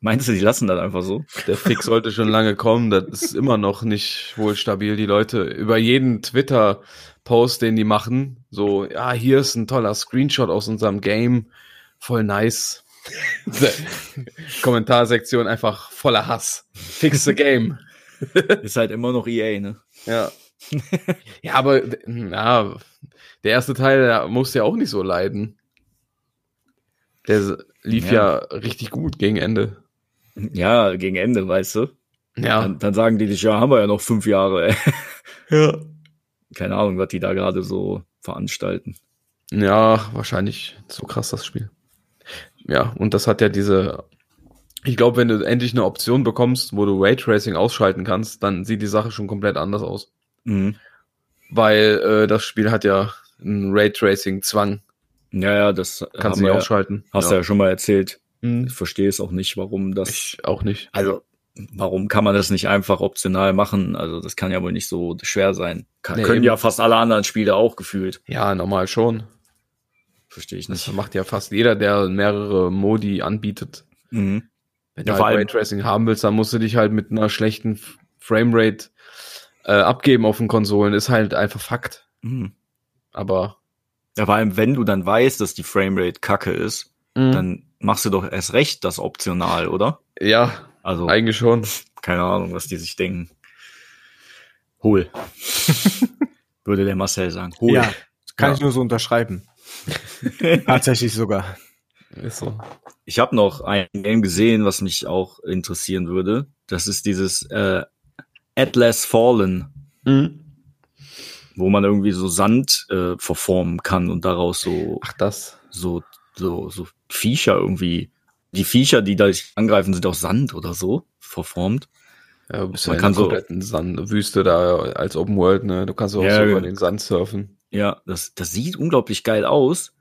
Meinst du, die lassen das einfach so? Der Fix sollte schon lange kommen. Das ist immer noch nicht wohl stabil. Die Leute über jeden Twitter-Post, den die machen, so, ja, hier ist ein toller Screenshot aus unserem Game. Voll nice. Kommentarsektion einfach voller Hass. Fix the game. Ist halt immer noch EA, ne? Ja. ja, aber na, der erste Teil der musste ja auch nicht so leiden. Der lief ja, Ja. richtig gut gegen Ende. Ja, gegen Ende, weißt du? Ja. Dann, dann sagen die dich, ja, haben wir ja noch fünf Jahre, ey. Ja. Keine Ahnung, was die da gerade so veranstalten. Ja, wahrscheinlich so krass das Spiel. Ja, und das hat ja diese. Ich glaube, wenn du endlich eine Option bekommst, wo du Raytracing ausschalten kannst, dann sieht die Sache schon komplett anders aus. Mhm. Weil äh, das Spiel hat ja einen Raytracing-Zwang. Ja, ja, das Kannst du nicht ja, ausschalten. hast du ja schon mal erzählt. Hm. Ich verstehe es auch nicht, warum das. Ich auch nicht. Also, warum kann man das nicht einfach optional machen? Also, das kann ja wohl nicht so schwer sein. Kann, Nee, können eben. ja fast alle anderen Spiele auch gefühlt. Ja, normal schon. Verstehe ich Das nicht. macht ja fast jeder, der mehrere Modi anbietet. Mhm. Wenn Ja, du halt Raytracing haben willst, dann musst du dich halt mit einer schlechten Framerate äh, abgeben auf den Konsolen. Ist halt einfach Fakt. Mhm. Aber Ja, vor allem, wenn du dann weißt, dass die Framerate kacke ist, mh, dann machst du doch erst recht das optional, oder? ja, Also, eigentlich schon. keine Ahnung, was die sich denken. Hol. Würde der Marcel sagen. Hol. Ja, kann Ja. ich nur so unterschreiben. Tatsächlich sogar. Ist so. Ich habe noch ein Game gesehen, was mich auch interessieren würde. Das ist dieses äh, Atlas Fallen, Mhm. wo man irgendwie so Sand äh, verformen kann und daraus so Ach, das. so so so Viecher irgendwie. Die Viecher, die da angreifen, sind aus Sand oder so verformt. Ja, du bist Man ja in so- Sand Wüste da als Open World, ne? Du kannst auch Ja, so ja. über den Sand surfen. Ja, das, das sieht unglaublich geil aus.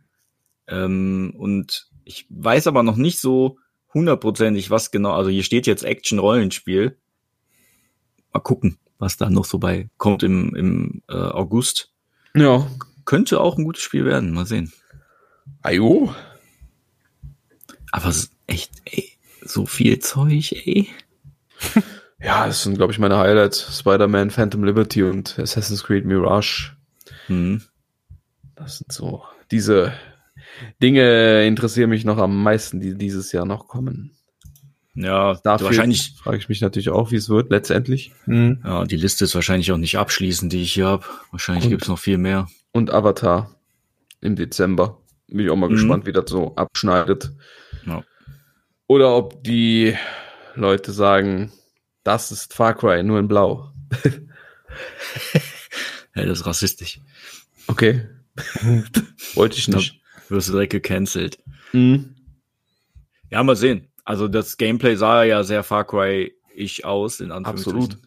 Ähm, und ich weiß aber noch nicht so hundertprozentig, was genau. Also hier steht jetzt Action-Rollenspiel. Mal gucken, was da noch so bei kommt im, im äh, August. Ja. Könnte auch ein gutes Spiel werden. Mal sehen. Ajo. Aber es ist echt, ey, so viel Zeug, ey. Ja, das sind, glaube ich, meine Highlights. Spider-Man, Phantom Liberty und Assassin's Creed Mirage. Hm. Das sind so diese Dinge interessieren mich noch am meisten, die dieses Jahr noch kommen. Ja, Dafür wahrscheinlich. frage ich mich natürlich auch, wie es wird letztendlich. Mhm. Ja, die Liste ist wahrscheinlich auch nicht abschließend, die ich hier habe. Wahrscheinlich Und- gibt's noch viel mehr. Und Avatar im Dezember. Bin ich auch mal Mhm. gespannt, wie das so abschneidet. Ja. Oder ob die Leute sagen, das ist Far Cry, nur in Blau. Ja, das ist rassistisch. Okay. Wollte ich nicht. Wirst du direkt gecancelt. Mhm. Ja, mal sehen. Also das Gameplay sah ja sehr Far Cry-ich aus, in Anführungsstrichen. Absolut.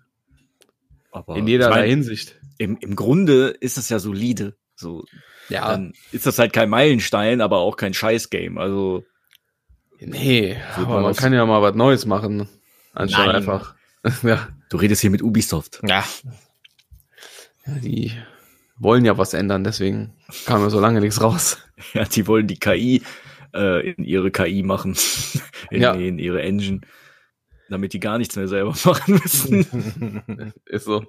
Aber In ich mein, Hinsicht. im, im Grunde ist es ja solide. So, Ja, dann ist das halt kein Meilenstein, aber auch kein Scheiß-Game. Also, nee, aber man kann ja mal was Neues machen. Anstatt Nein. einfach. ja. du redest hier mit Ubisoft. ja. Ja, Die wollen ja was ändern, deswegen kam ja so lange nichts raus. Ja, die wollen die KI äh, in ihre KI machen. in, Ja. in ihre Engine. Damit die gar nichts mehr selber machen müssen. Ist so.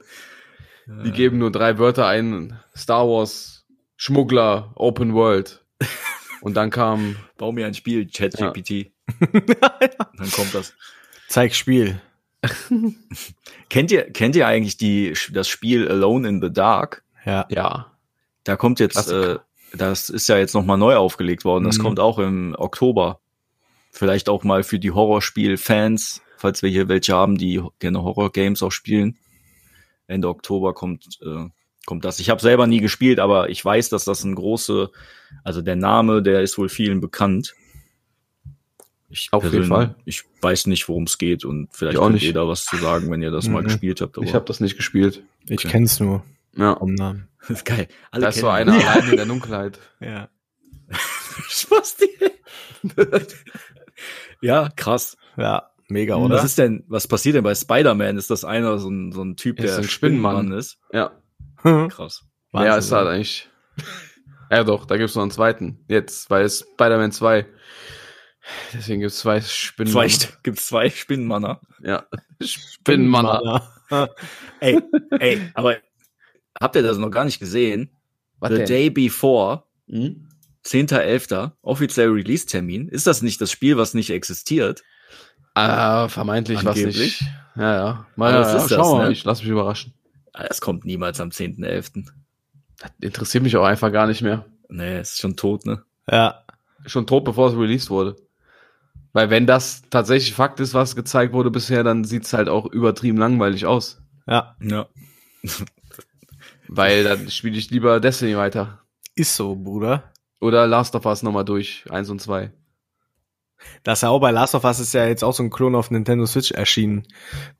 Die geben nur drei Wörter ein. Star Wars, Schmuggler, Open World. Und dann kam, Bau mir ein Spiel, ChatGPT. Dann kommt das. Zeig Spiel. Kennt ihr, kennt ihr eigentlich die, das Spiel Alone in the Dark? Ja. ja, Da kommt jetzt, äh, das ist ja jetzt nochmal neu aufgelegt worden. Das Mhm. kommt auch im Oktober. Vielleicht auch mal für die Horrorspiel-Fans, falls wir hier welche haben, die gerne Horror-Games auch spielen. Ende Oktober kommt, äh, kommt das. Ich habe selber nie gespielt, aber ich weiß, dass das ein große, also der Name, der ist wohl vielen bekannt. Ich Auf jeden Fall. Ich weiß nicht, worum es geht und vielleicht Ich auch könnt nicht. ihr da was zu sagen, wenn ihr das mal Mhm. gespielt habt. ich habe das nicht gespielt. Ich Okay. kenn's nur Ja, vom Namen. das ist geil. Alle da ist so einer ihn. allein in der Dunkelheit. Ja. Spasti. ja, krass. Ja, mega, Was oder? ist denn, was passiert denn bei Spider-Man? Ist das einer so ein, so ein Typ, Ist der ein Spinnenmann. ist? Ja, Krass. wer ist halt eigentlich? Ja doch, da gibt's noch einen zweiten. Jetzt, weil es Spider-Man 2. Deswegen gibt es zwei Spinnen. Zwei, gibt's zwei Spinnenmanner. Ja. Spinnenmanner. ey, ey, aber habt ihr das noch gar nicht gesehen? Was The denn? Day Before, Hm? 10.11., offizieller Release-Termin. Ist das nicht das Spiel, was nicht existiert? Ah, vermeintlich was Angeblich. nicht. Ja, ja. Mal, ja, ist das, schauen wir mal. ne? Ich lass mich überraschen. Ah, Das kommt niemals am 10.11. Das interessiert mich auch einfach gar nicht mehr. Nee, ist schon tot, ne? Ja. Schon tot, bevor es released wurde. Weil wenn das tatsächlich Fakt ist, was gezeigt wurde bisher, dann sieht's halt auch übertrieben langweilig aus. Ja. Ja. Weil dann spiele ich lieber Destiny weiter. Ist so, Bruder. Oder Last of Us nochmal durch. Eins und zwei. Das ja auch bei Last of Us ist ja jetzt auch so ein Klon auf Nintendo Switch erschienen,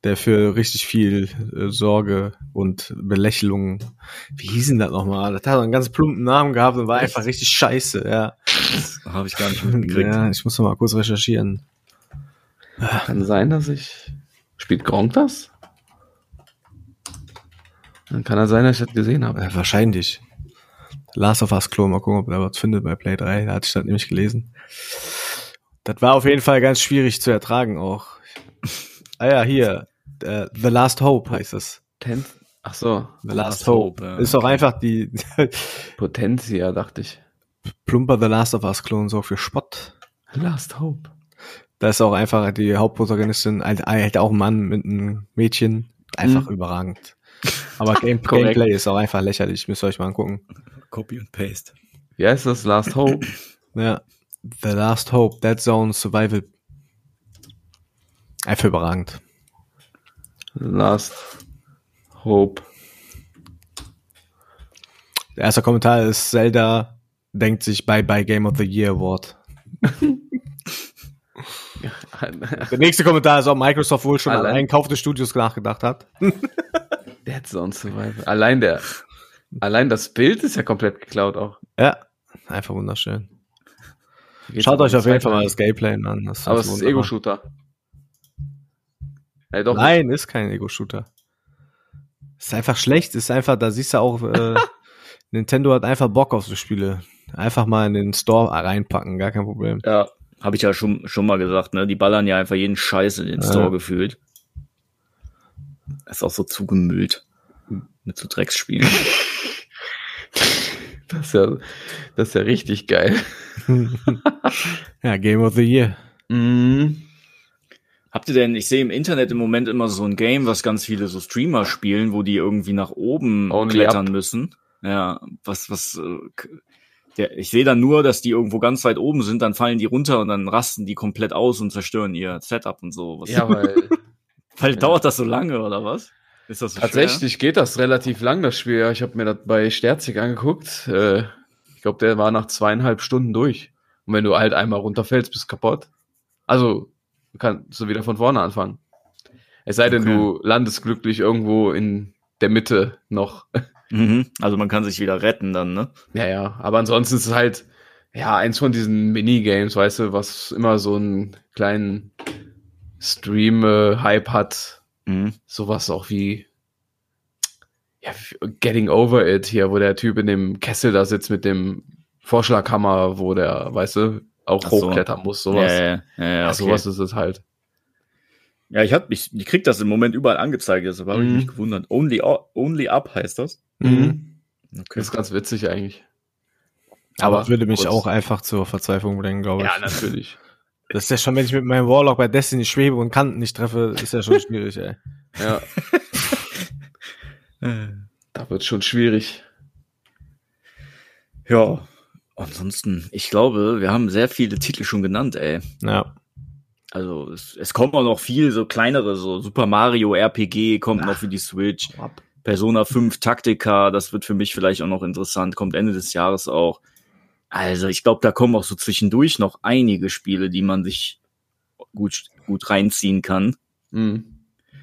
der für richtig viel äh, Sorge und Belächelung, wie hieß denn das nochmal? Das hat einen ganz plumpen Namen gehabt und war Echt? einfach richtig scheiße, ja. Habe ich gar nicht mitgekriegt. Ja, ich muss noch mal kurz recherchieren. Kann sein, dass ich. Spielt Gronk das? Dann kann er sein, dass ich das gesehen habe. Äh, wahrscheinlich. Last of Us Klon, mal gucken, ob er was findet bei Play 3, da hatte ich das nämlich gelesen. Das war auf jeden Fall ganz schwierig zu ertragen auch. Ah ja, hier, äh, The Last Hope heißt es. Potent Ach so, The Last, Last Hope. Hope, ja. Ist doch einfach die Potentia, dachte ich. plumper The Last of Us Klon so für Spott. Last Hope. Da ist auch einfach die Hauptprotagonistin, halt, halt auch ein Mann mit einem Mädchen, einfach Mhm. überragend. Aber Game. Gameplay ist auch einfach lächerlich, müsst ihr euch mal angucken. Copy und Paste. Wie heißt das? Last Hope? Ja. The Last Hope, Dead Zone Survival. Einfach überragend. Last Hope. Der erste Kommentar ist, Zelda denkt sich Bye Bye Game of the Year Award. Der nächste Kommentar ist, ob Microsoft wohl schon an Allein- Einkauf des Studios nachgedacht hat. Dead Zone Survival. Allein der, allein das Bild ist ja komplett geklaut auch. Ja, einfach wunderschön. Schaut euch auf jeden Fall mal das Gameplay an. Das Aber es ist. Ego-Shooter. Doch. Nein, ist kein Ego-Shooter. Ist einfach schlecht, ist einfach, da siehst du auch, äh, Nintendo hat einfach Bock auf so Spiele. Einfach mal in den Store reinpacken, gar kein Problem. Ja, habe ich ja schon, schon mal gesagt, ne? Die ballern ja einfach jeden Scheiß in den Ja. Store gefühlt. Ist auch so zugemüllt. Mit so Drecksspielen. Das ist ja, das ist ja richtig geil. ja, Game of the Year. Mhm. Habt ihr denn, ich sehe im Internet im Moment immer so ein Game, was ganz viele so Streamer spielen, wo die irgendwie nach oben Only klettern up. müssen. Ja, was, was, äh, der, ich sehe dann nur, dass die irgendwo ganz weit oben sind, dann fallen die runter und dann rasten die komplett aus und zerstören ihr Setup und so. Was, Ja, weil weil ja. dauert das so lange oder was? Ist das so tatsächlich geht das relativ lang, das Spiel. Ja, Ich habe mir das bei Sterzig angeguckt. Äh, ich glaube, der war nach zweieinhalb Stunden durch. Und wenn du halt einmal runterfällst, bist du kaputt. Also kannst du wieder von vorne anfangen. Es sei denn, Okay. du landest glücklich irgendwo in der Mitte noch. schwer? Mhm. Also man kann sich wieder retten dann, ne? Ja, ja. Aber ansonsten ist es halt, ja, eins von diesen Minigames, weißt du, was immer so einen kleinen Stream-Hype hat. Mhm. Sowas auch wie ja, Getting Over It hier, wo der Typ in dem Kessel da sitzt mit dem Vorschlaghammer, wo der, weißt du, auch so. hochklettern muss, sowas. Ja, ja, ja, ja, Ja, okay. sowas ist es halt. Ja, ich hab, ich, ich krieg das im Moment überall angezeigt, deshalb habe ich Mhm. mich gewundert. Only, only Up heißt das? Mhm. Okay. Das ist ganz witzig eigentlich. Aber würde mich kurz- auch einfach zur Verzweiflung bringen, glaube ich. Ja, natürlich. Das ist ja schon, wenn ich mit meinem Warlock bei Destiny schwebe und Kanten nicht treffe, ist ja schon schwierig, ey. ja, da wird schon schwierig. Ja, ansonsten, ich glaube, wir haben sehr viele Titel schon genannt, ey. Ja. Also es, es kommt auch noch viel so kleinere, so Super Mario RPG kommt noch für die Switch. Persona 5 Taktika, das wird für mich vielleicht auch noch interessant, kommt Ende des Jahres auch. Also ich glaube, da kommen auch so zwischendurch noch einige Spiele, die man sich gut, gut reinziehen kann. Mhm.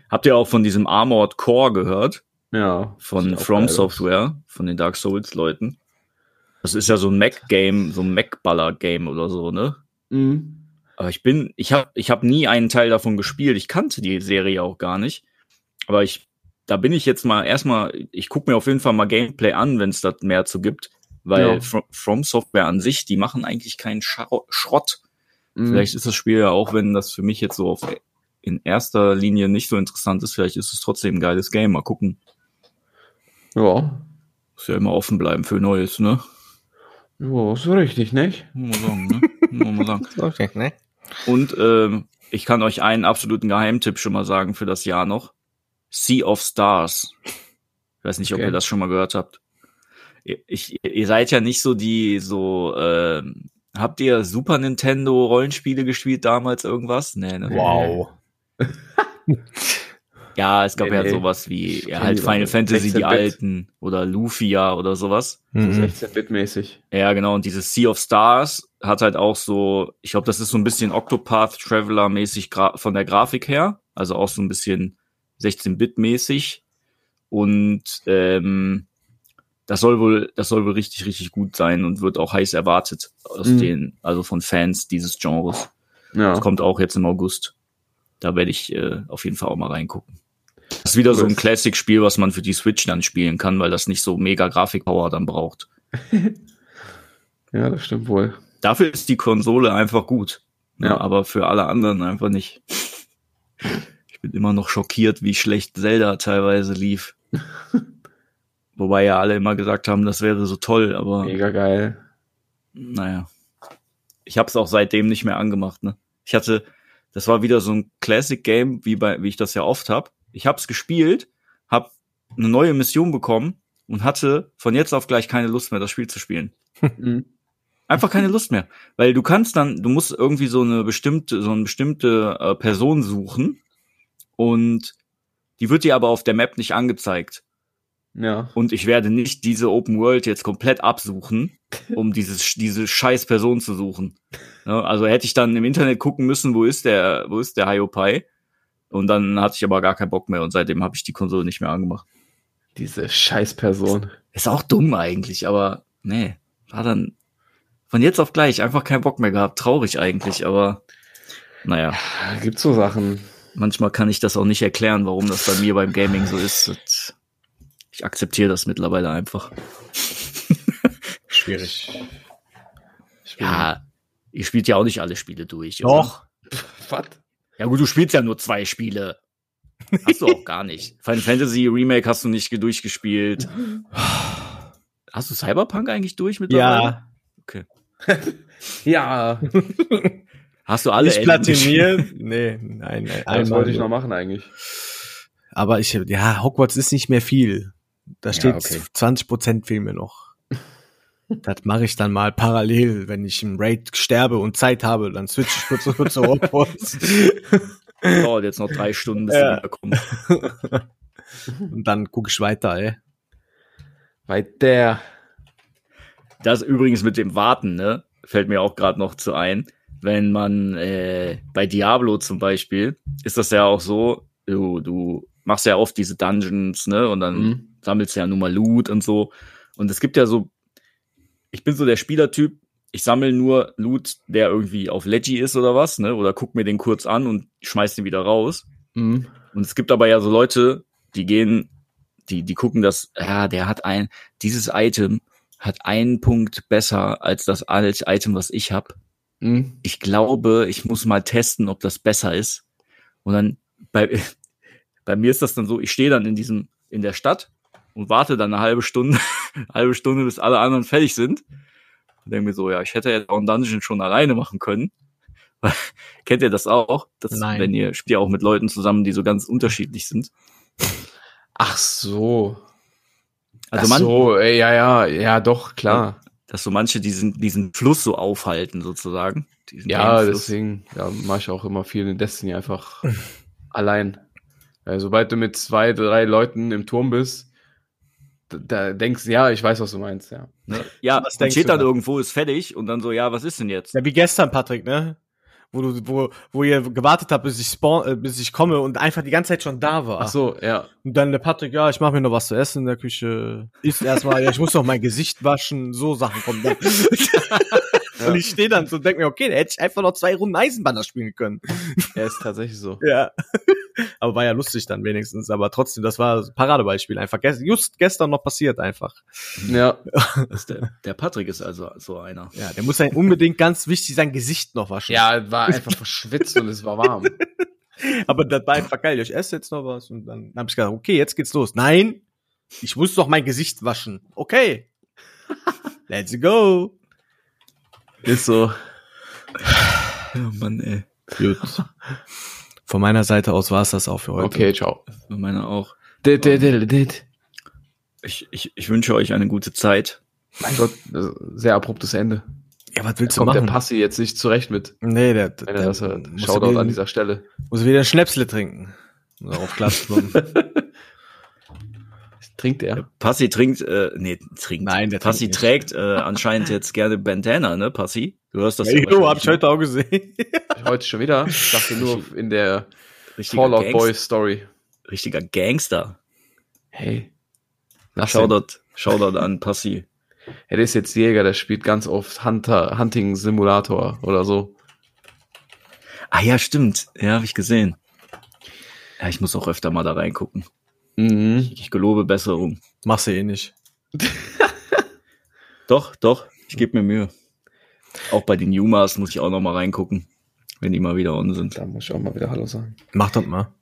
Habt ihr auch von diesem Armored Core gehört? Ja. Von From geil. Software, von den Dark Souls Leuten. Das ist ja so ein Mac-Game, so ein Mac-Baller-Game oder so, ne? Mhm. Aber ich bin, ich habe ich hab nie einen Teil davon gespielt. Ich kannte die Serie auch gar nicht. Aber ich, da bin ich jetzt mal erstmal, ich gucke mir auf jeden Fall mal Gameplay an, wenn es da mehr zu gibt. Weil Ja. From, From Software an sich, die machen eigentlich keinen Schrott, Mhm. Vielleicht ist das Spiel ja auch, wenn das für mich jetzt so auf in erster Linie nicht so interessant ist, vielleicht ist es trotzdem ein geiles Game. Mal gucken. Ja. Muss ja immer offen bleiben für Neues, ne? Ja, ist richtig, nicht? Muss man sagen, ne? Muss man sagen. Okay, ne? Und ähm, ich kann euch einen absoluten Geheimtipp schon mal sagen für das Jahr noch. Sea of Stars. Ich weiß nicht, ob Okay. ihr das schon mal gehört habt. Ihr- Ich, ihr seid ja nicht so die so. ähm, habt ihr Super Nintendo Rollenspiele gespielt damals irgendwas? Nee, ne? Wow. Ja, es gab Nee, ja nee. sowas wie ja, halt Final. Fantasy, die 16-Bit. alten oder Lufia oder sowas. So Mhm. 16-Bit-mäßig. Ja, genau. Und dieses Sea of Stars hat halt auch so, ich glaube, das ist so ein bisschen Octopath Traveler mäßig gra- von der Grafik her. Also auch so ein bisschen 16-Bit mäßig. Und ähm, das soll wohl, das soll wohl richtig, richtig gut sein und wird auch heiß erwartet aus Mhm. den, also von Fans dieses Genres. Ja. Das kommt auch jetzt im August. Da werde ich äh, auf jeden Fall auch mal reingucken. Das ist wieder so ein Cool. Classic-Spiel, was man für die Switch dann spielen kann, weil das nicht so mega Grafikpower dann braucht. ja, das stimmt wohl. Dafür ist die Konsole einfach gut. Ja. Ja. aber für alle anderen einfach nicht. Ich bin immer noch schockiert, wie schlecht Zelda teilweise lief. Wobei ja alle immer gesagt haben, das wäre so toll, aber Mega geil. naja. Ich habe es auch seitdem nicht mehr angemacht. Ne? Ich hatte, das war wieder so ein Classic-Game, wie, bei, wie ich das ja oft hab. Ich habe es gespielt, habe eine neue Mission bekommen und hatte von jetzt auf gleich keine Lust mehr, das Spiel zu spielen. Mhm. Einfach keine Lust mehr. Weil du kannst dann, du musst irgendwie so eine bestimmte, so eine bestimmte äh, Person suchen und die wird dir aber auf der Map nicht angezeigt. Ja. Und ich werde nicht diese Open World jetzt komplett absuchen, um dieses, diese scheiß Person zu suchen. Ja, also hätte ich dann im Internet gucken müssen, wo ist der, wo ist der Hiopai? Und dann hatte ich aber gar keinen Bock mehr und seitdem habe ich die Konsole nicht mehr angemacht. Diese Scheißperson. Ist auch dumm eigentlich, aber nee, war dann von jetzt auf gleich einfach keinen Bock mehr gehabt. Traurig eigentlich, aber naja, Da gibt's so Sachen. manchmal kann ich das auch nicht erklären, warum das bei mir beim Gaming so ist. Das, ich akzeptiere das mittlerweile einfach. Schwierig. Ja, ihr spielt ja auch nicht alle Spiele durch. Doch. Was? Ja gut, du spielst ja nur zwei Spiele. Hast du auch gar nicht. Final Fantasy Remake hast du nicht ge- durchgespielt. Hast du Cyberpunk eigentlich durch mittlerweile? Ja. Ja, Hast du alle Nicht Enden platiniert? nee, nein, nein. das wollte ich noch machen eigentlich. Aber ich, ja, Hogwarts ist nicht mehr viel. Da steht okay. 20 Prozent fehlen mir noch. Das mache ich dann mal parallel, wenn ich im Raid sterbe und Zeit habe, dann switch ich kurz kurz zu Hogwarts. Dauert jetzt noch drei Stunden, bis Ja. du wiederkommst. und dann gucke ich weiter, ey. Weiter. Das übrigens mit dem Warten, ne, fällt mir auch gerade noch zu ein. Wenn man äh, bei Diablo zum Beispiel, ist das ja auch so, du, du machst ja oft diese Dungeons, ne, und dann Mhm. sammelst ja nun mal Loot und so. Und es gibt ja so, ich bin so der Spielertyp, ich sammle nur Loot, der irgendwie auf Leggy ist oder was, ne, oder guck mir den kurz an und schmeiß den wieder raus. Mhm. Und es gibt aber ja so Leute, die gehen, die, die gucken das, ja, der hat ein, dieses Item hat einen Punkt besser als das alte Item, was ich habe. Mhm. Ich glaube, ich muss mal testen, ob das besser ist. Und dann, bei, bei mir ist das dann so, ich stehe dann in diesem, in der Stadt und warte dann eine halbe Stunde, eine halbe Stunde, bis alle anderen fertig sind. Und denke mir so, ja, ich hätte ja auch einen Dungeon schon alleine machen können. Kennt ihr das auch? Das, Nein. Wenn ihr spielt ja auch mit Leuten zusammen, die so ganz unterschiedlich sind. Ach so. Also Ach man, so, ja, ja, ja, doch, klar. dass so manche diesen, diesen Fluss so aufhalten, sozusagen. Ja, deswegen ja, mache ich auch immer viel in Destiny einfach allein. Weil sobald du mit zwei, drei Leuten im Turm bist, da, denkst du, ja, ich weiß, was du meinst, ja. Ne? Ja, Was steht dann da? irgendwo, ist fertig und dann so, ja, was ist denn jetzt? Ja, wie gestern, Patrick, ne? Wo du, wo, wo ihr gewartet habt, bis ich spawn, äh, bis ich komme und einfach die ganze Zeit schon da war. Ach so, ja. Und dann der Patrick, ja, ich mache mir noch was zu essen in der Küche. Isst erstmal, ja, ich muss noch mein Gesicht waschen, so Sachen kommen dann. Und ich stehe dann so und denk mir, okay, da hätte ich einfach noch zwei Runden Eisenbahner spielen können. Er ist tatsächlich so. Ja. aber war ja lustig dann wenigstens. Aber trotzdem, das war ein Paradebeispiel einfach. Ges- Just gestern noch passiert einfach. Ja. Der, der Patrick ist also so einer. Ja, der muss ja unbedingt ganz wichtig sein Gesicht noch waschen. Ja, war einfach verschwitzt und es war warm. Aber das war einfach geil. Ich esse jetzt noch was und dann habe ich gesagt, okay, jetzt geht's los. Nein, ich muss doch mein Gesicht waschen. Okay. Let's go. Ist so. Ja, Mann, ey. Gut. Von meiner Seite aus war es das auch für heute. Okay, ciao. Für meine auch. Ich, ich, ich wünsche euch eine gute Zeit. Mein Gott, sehr abruptes Ende. Ja, was Da willst du kommt machen? der Passi jetzt nicht zurecht mit, nee, der, der, er hört. muss, Shoutout wieder, an dieser Stelle. muss wieder Schnäpsle trinken. Um darauf klar zu kommen. Trinkt er? Passi trinkt, äh, nee, trinkt. Nein, der Passi trinkt trägt äh, anscheinend jetzt gerne Bandana, ne, Passi? Du hörst das Ja, jo, hab ich heute auch gesehen. Heute schon wieder. Ich dachte nur in der ne? Richtiger, Fallout Gangst- Boy Story. richtiger Gangster. Hey. Shoutout, Shoutout an Passi. Der ist jetzt Jäger, der spielt ganz oft Hunter, Hunting Simulator oder so. Ah ja, stimmt. Ja, habe ich gesehen. Ja, ich muss auch öfter mal da reingucken. Mhm. Ich gelobe Besserung. Machst du eh nicht. Doch, doch, ich gebe mir Mühe. Auch bei den Yumas muss ich auch noch mal reingucken, wenn die mal wieder on sind. Da muss ich auch mal wieder Hallo sagen. Mach das mal.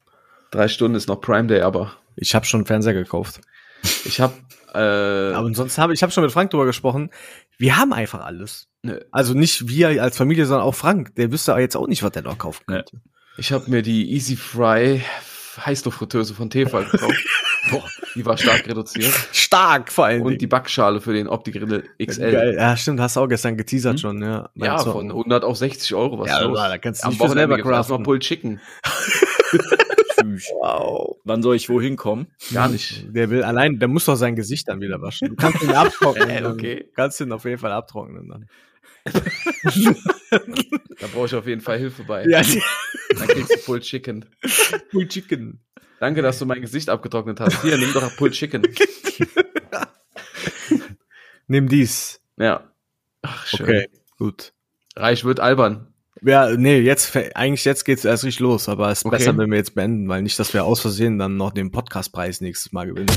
Drei Stunden ist noch Prime Day, aber Ich habe schon einen Fernseher gekauft. ich habe äh, Aber sonst habe ich habe schon mit Frank drüber gesprochen. Wir haben einfach alles. ne, Also nicht wir als Familie, sondern auch Frank. Der wüsste jetzt auch nicht, was der noch kaufen könnte. ich habe mir die Easy Fry Heißluftfritteuse von Tefal gekauft. Boah, die war stark reduziert. Stark vor allem. Und die Backschale für den Opti-Grill XL. Geil. Ja, stimmt, hast du auch gestern geteasert Hm? schon, ja. Ja, Also, von 100 auf 60 Euro. Was Ja, ist los? da kannst du Am Wochenende selber craften. Pulled Chicken. Tschüss. Wow. Wann soll ich wohin kommen? Gar nicht. Der will allein, der muss doch sein Gesicht dann wieder waschen. Du kannst ihn abtrocknen. Äh, okay. Du kannst ihn auf jeden Fall abtrocknen dann. Da brauche ich auf jeden Fall Hilfe bei. Ja, Dann kriegst du Pulled Chicken. Full Chicken. Danke, dass du mein Gesicht abgetrocknet hast. Hier, nimm doch Pulled Chicken. Nimm dies. Ja. Ach, schön. Okay, gut. Reich wird albern. Ja, nee, jetzt, eigentlich jetzt geht's erst richtig los, aber es ist Okay. besser, wenn wir jetzt beenden, weil nicht, dass wir aus Versehen dann noch den Podcastpreis nächstes Mal gewinnen.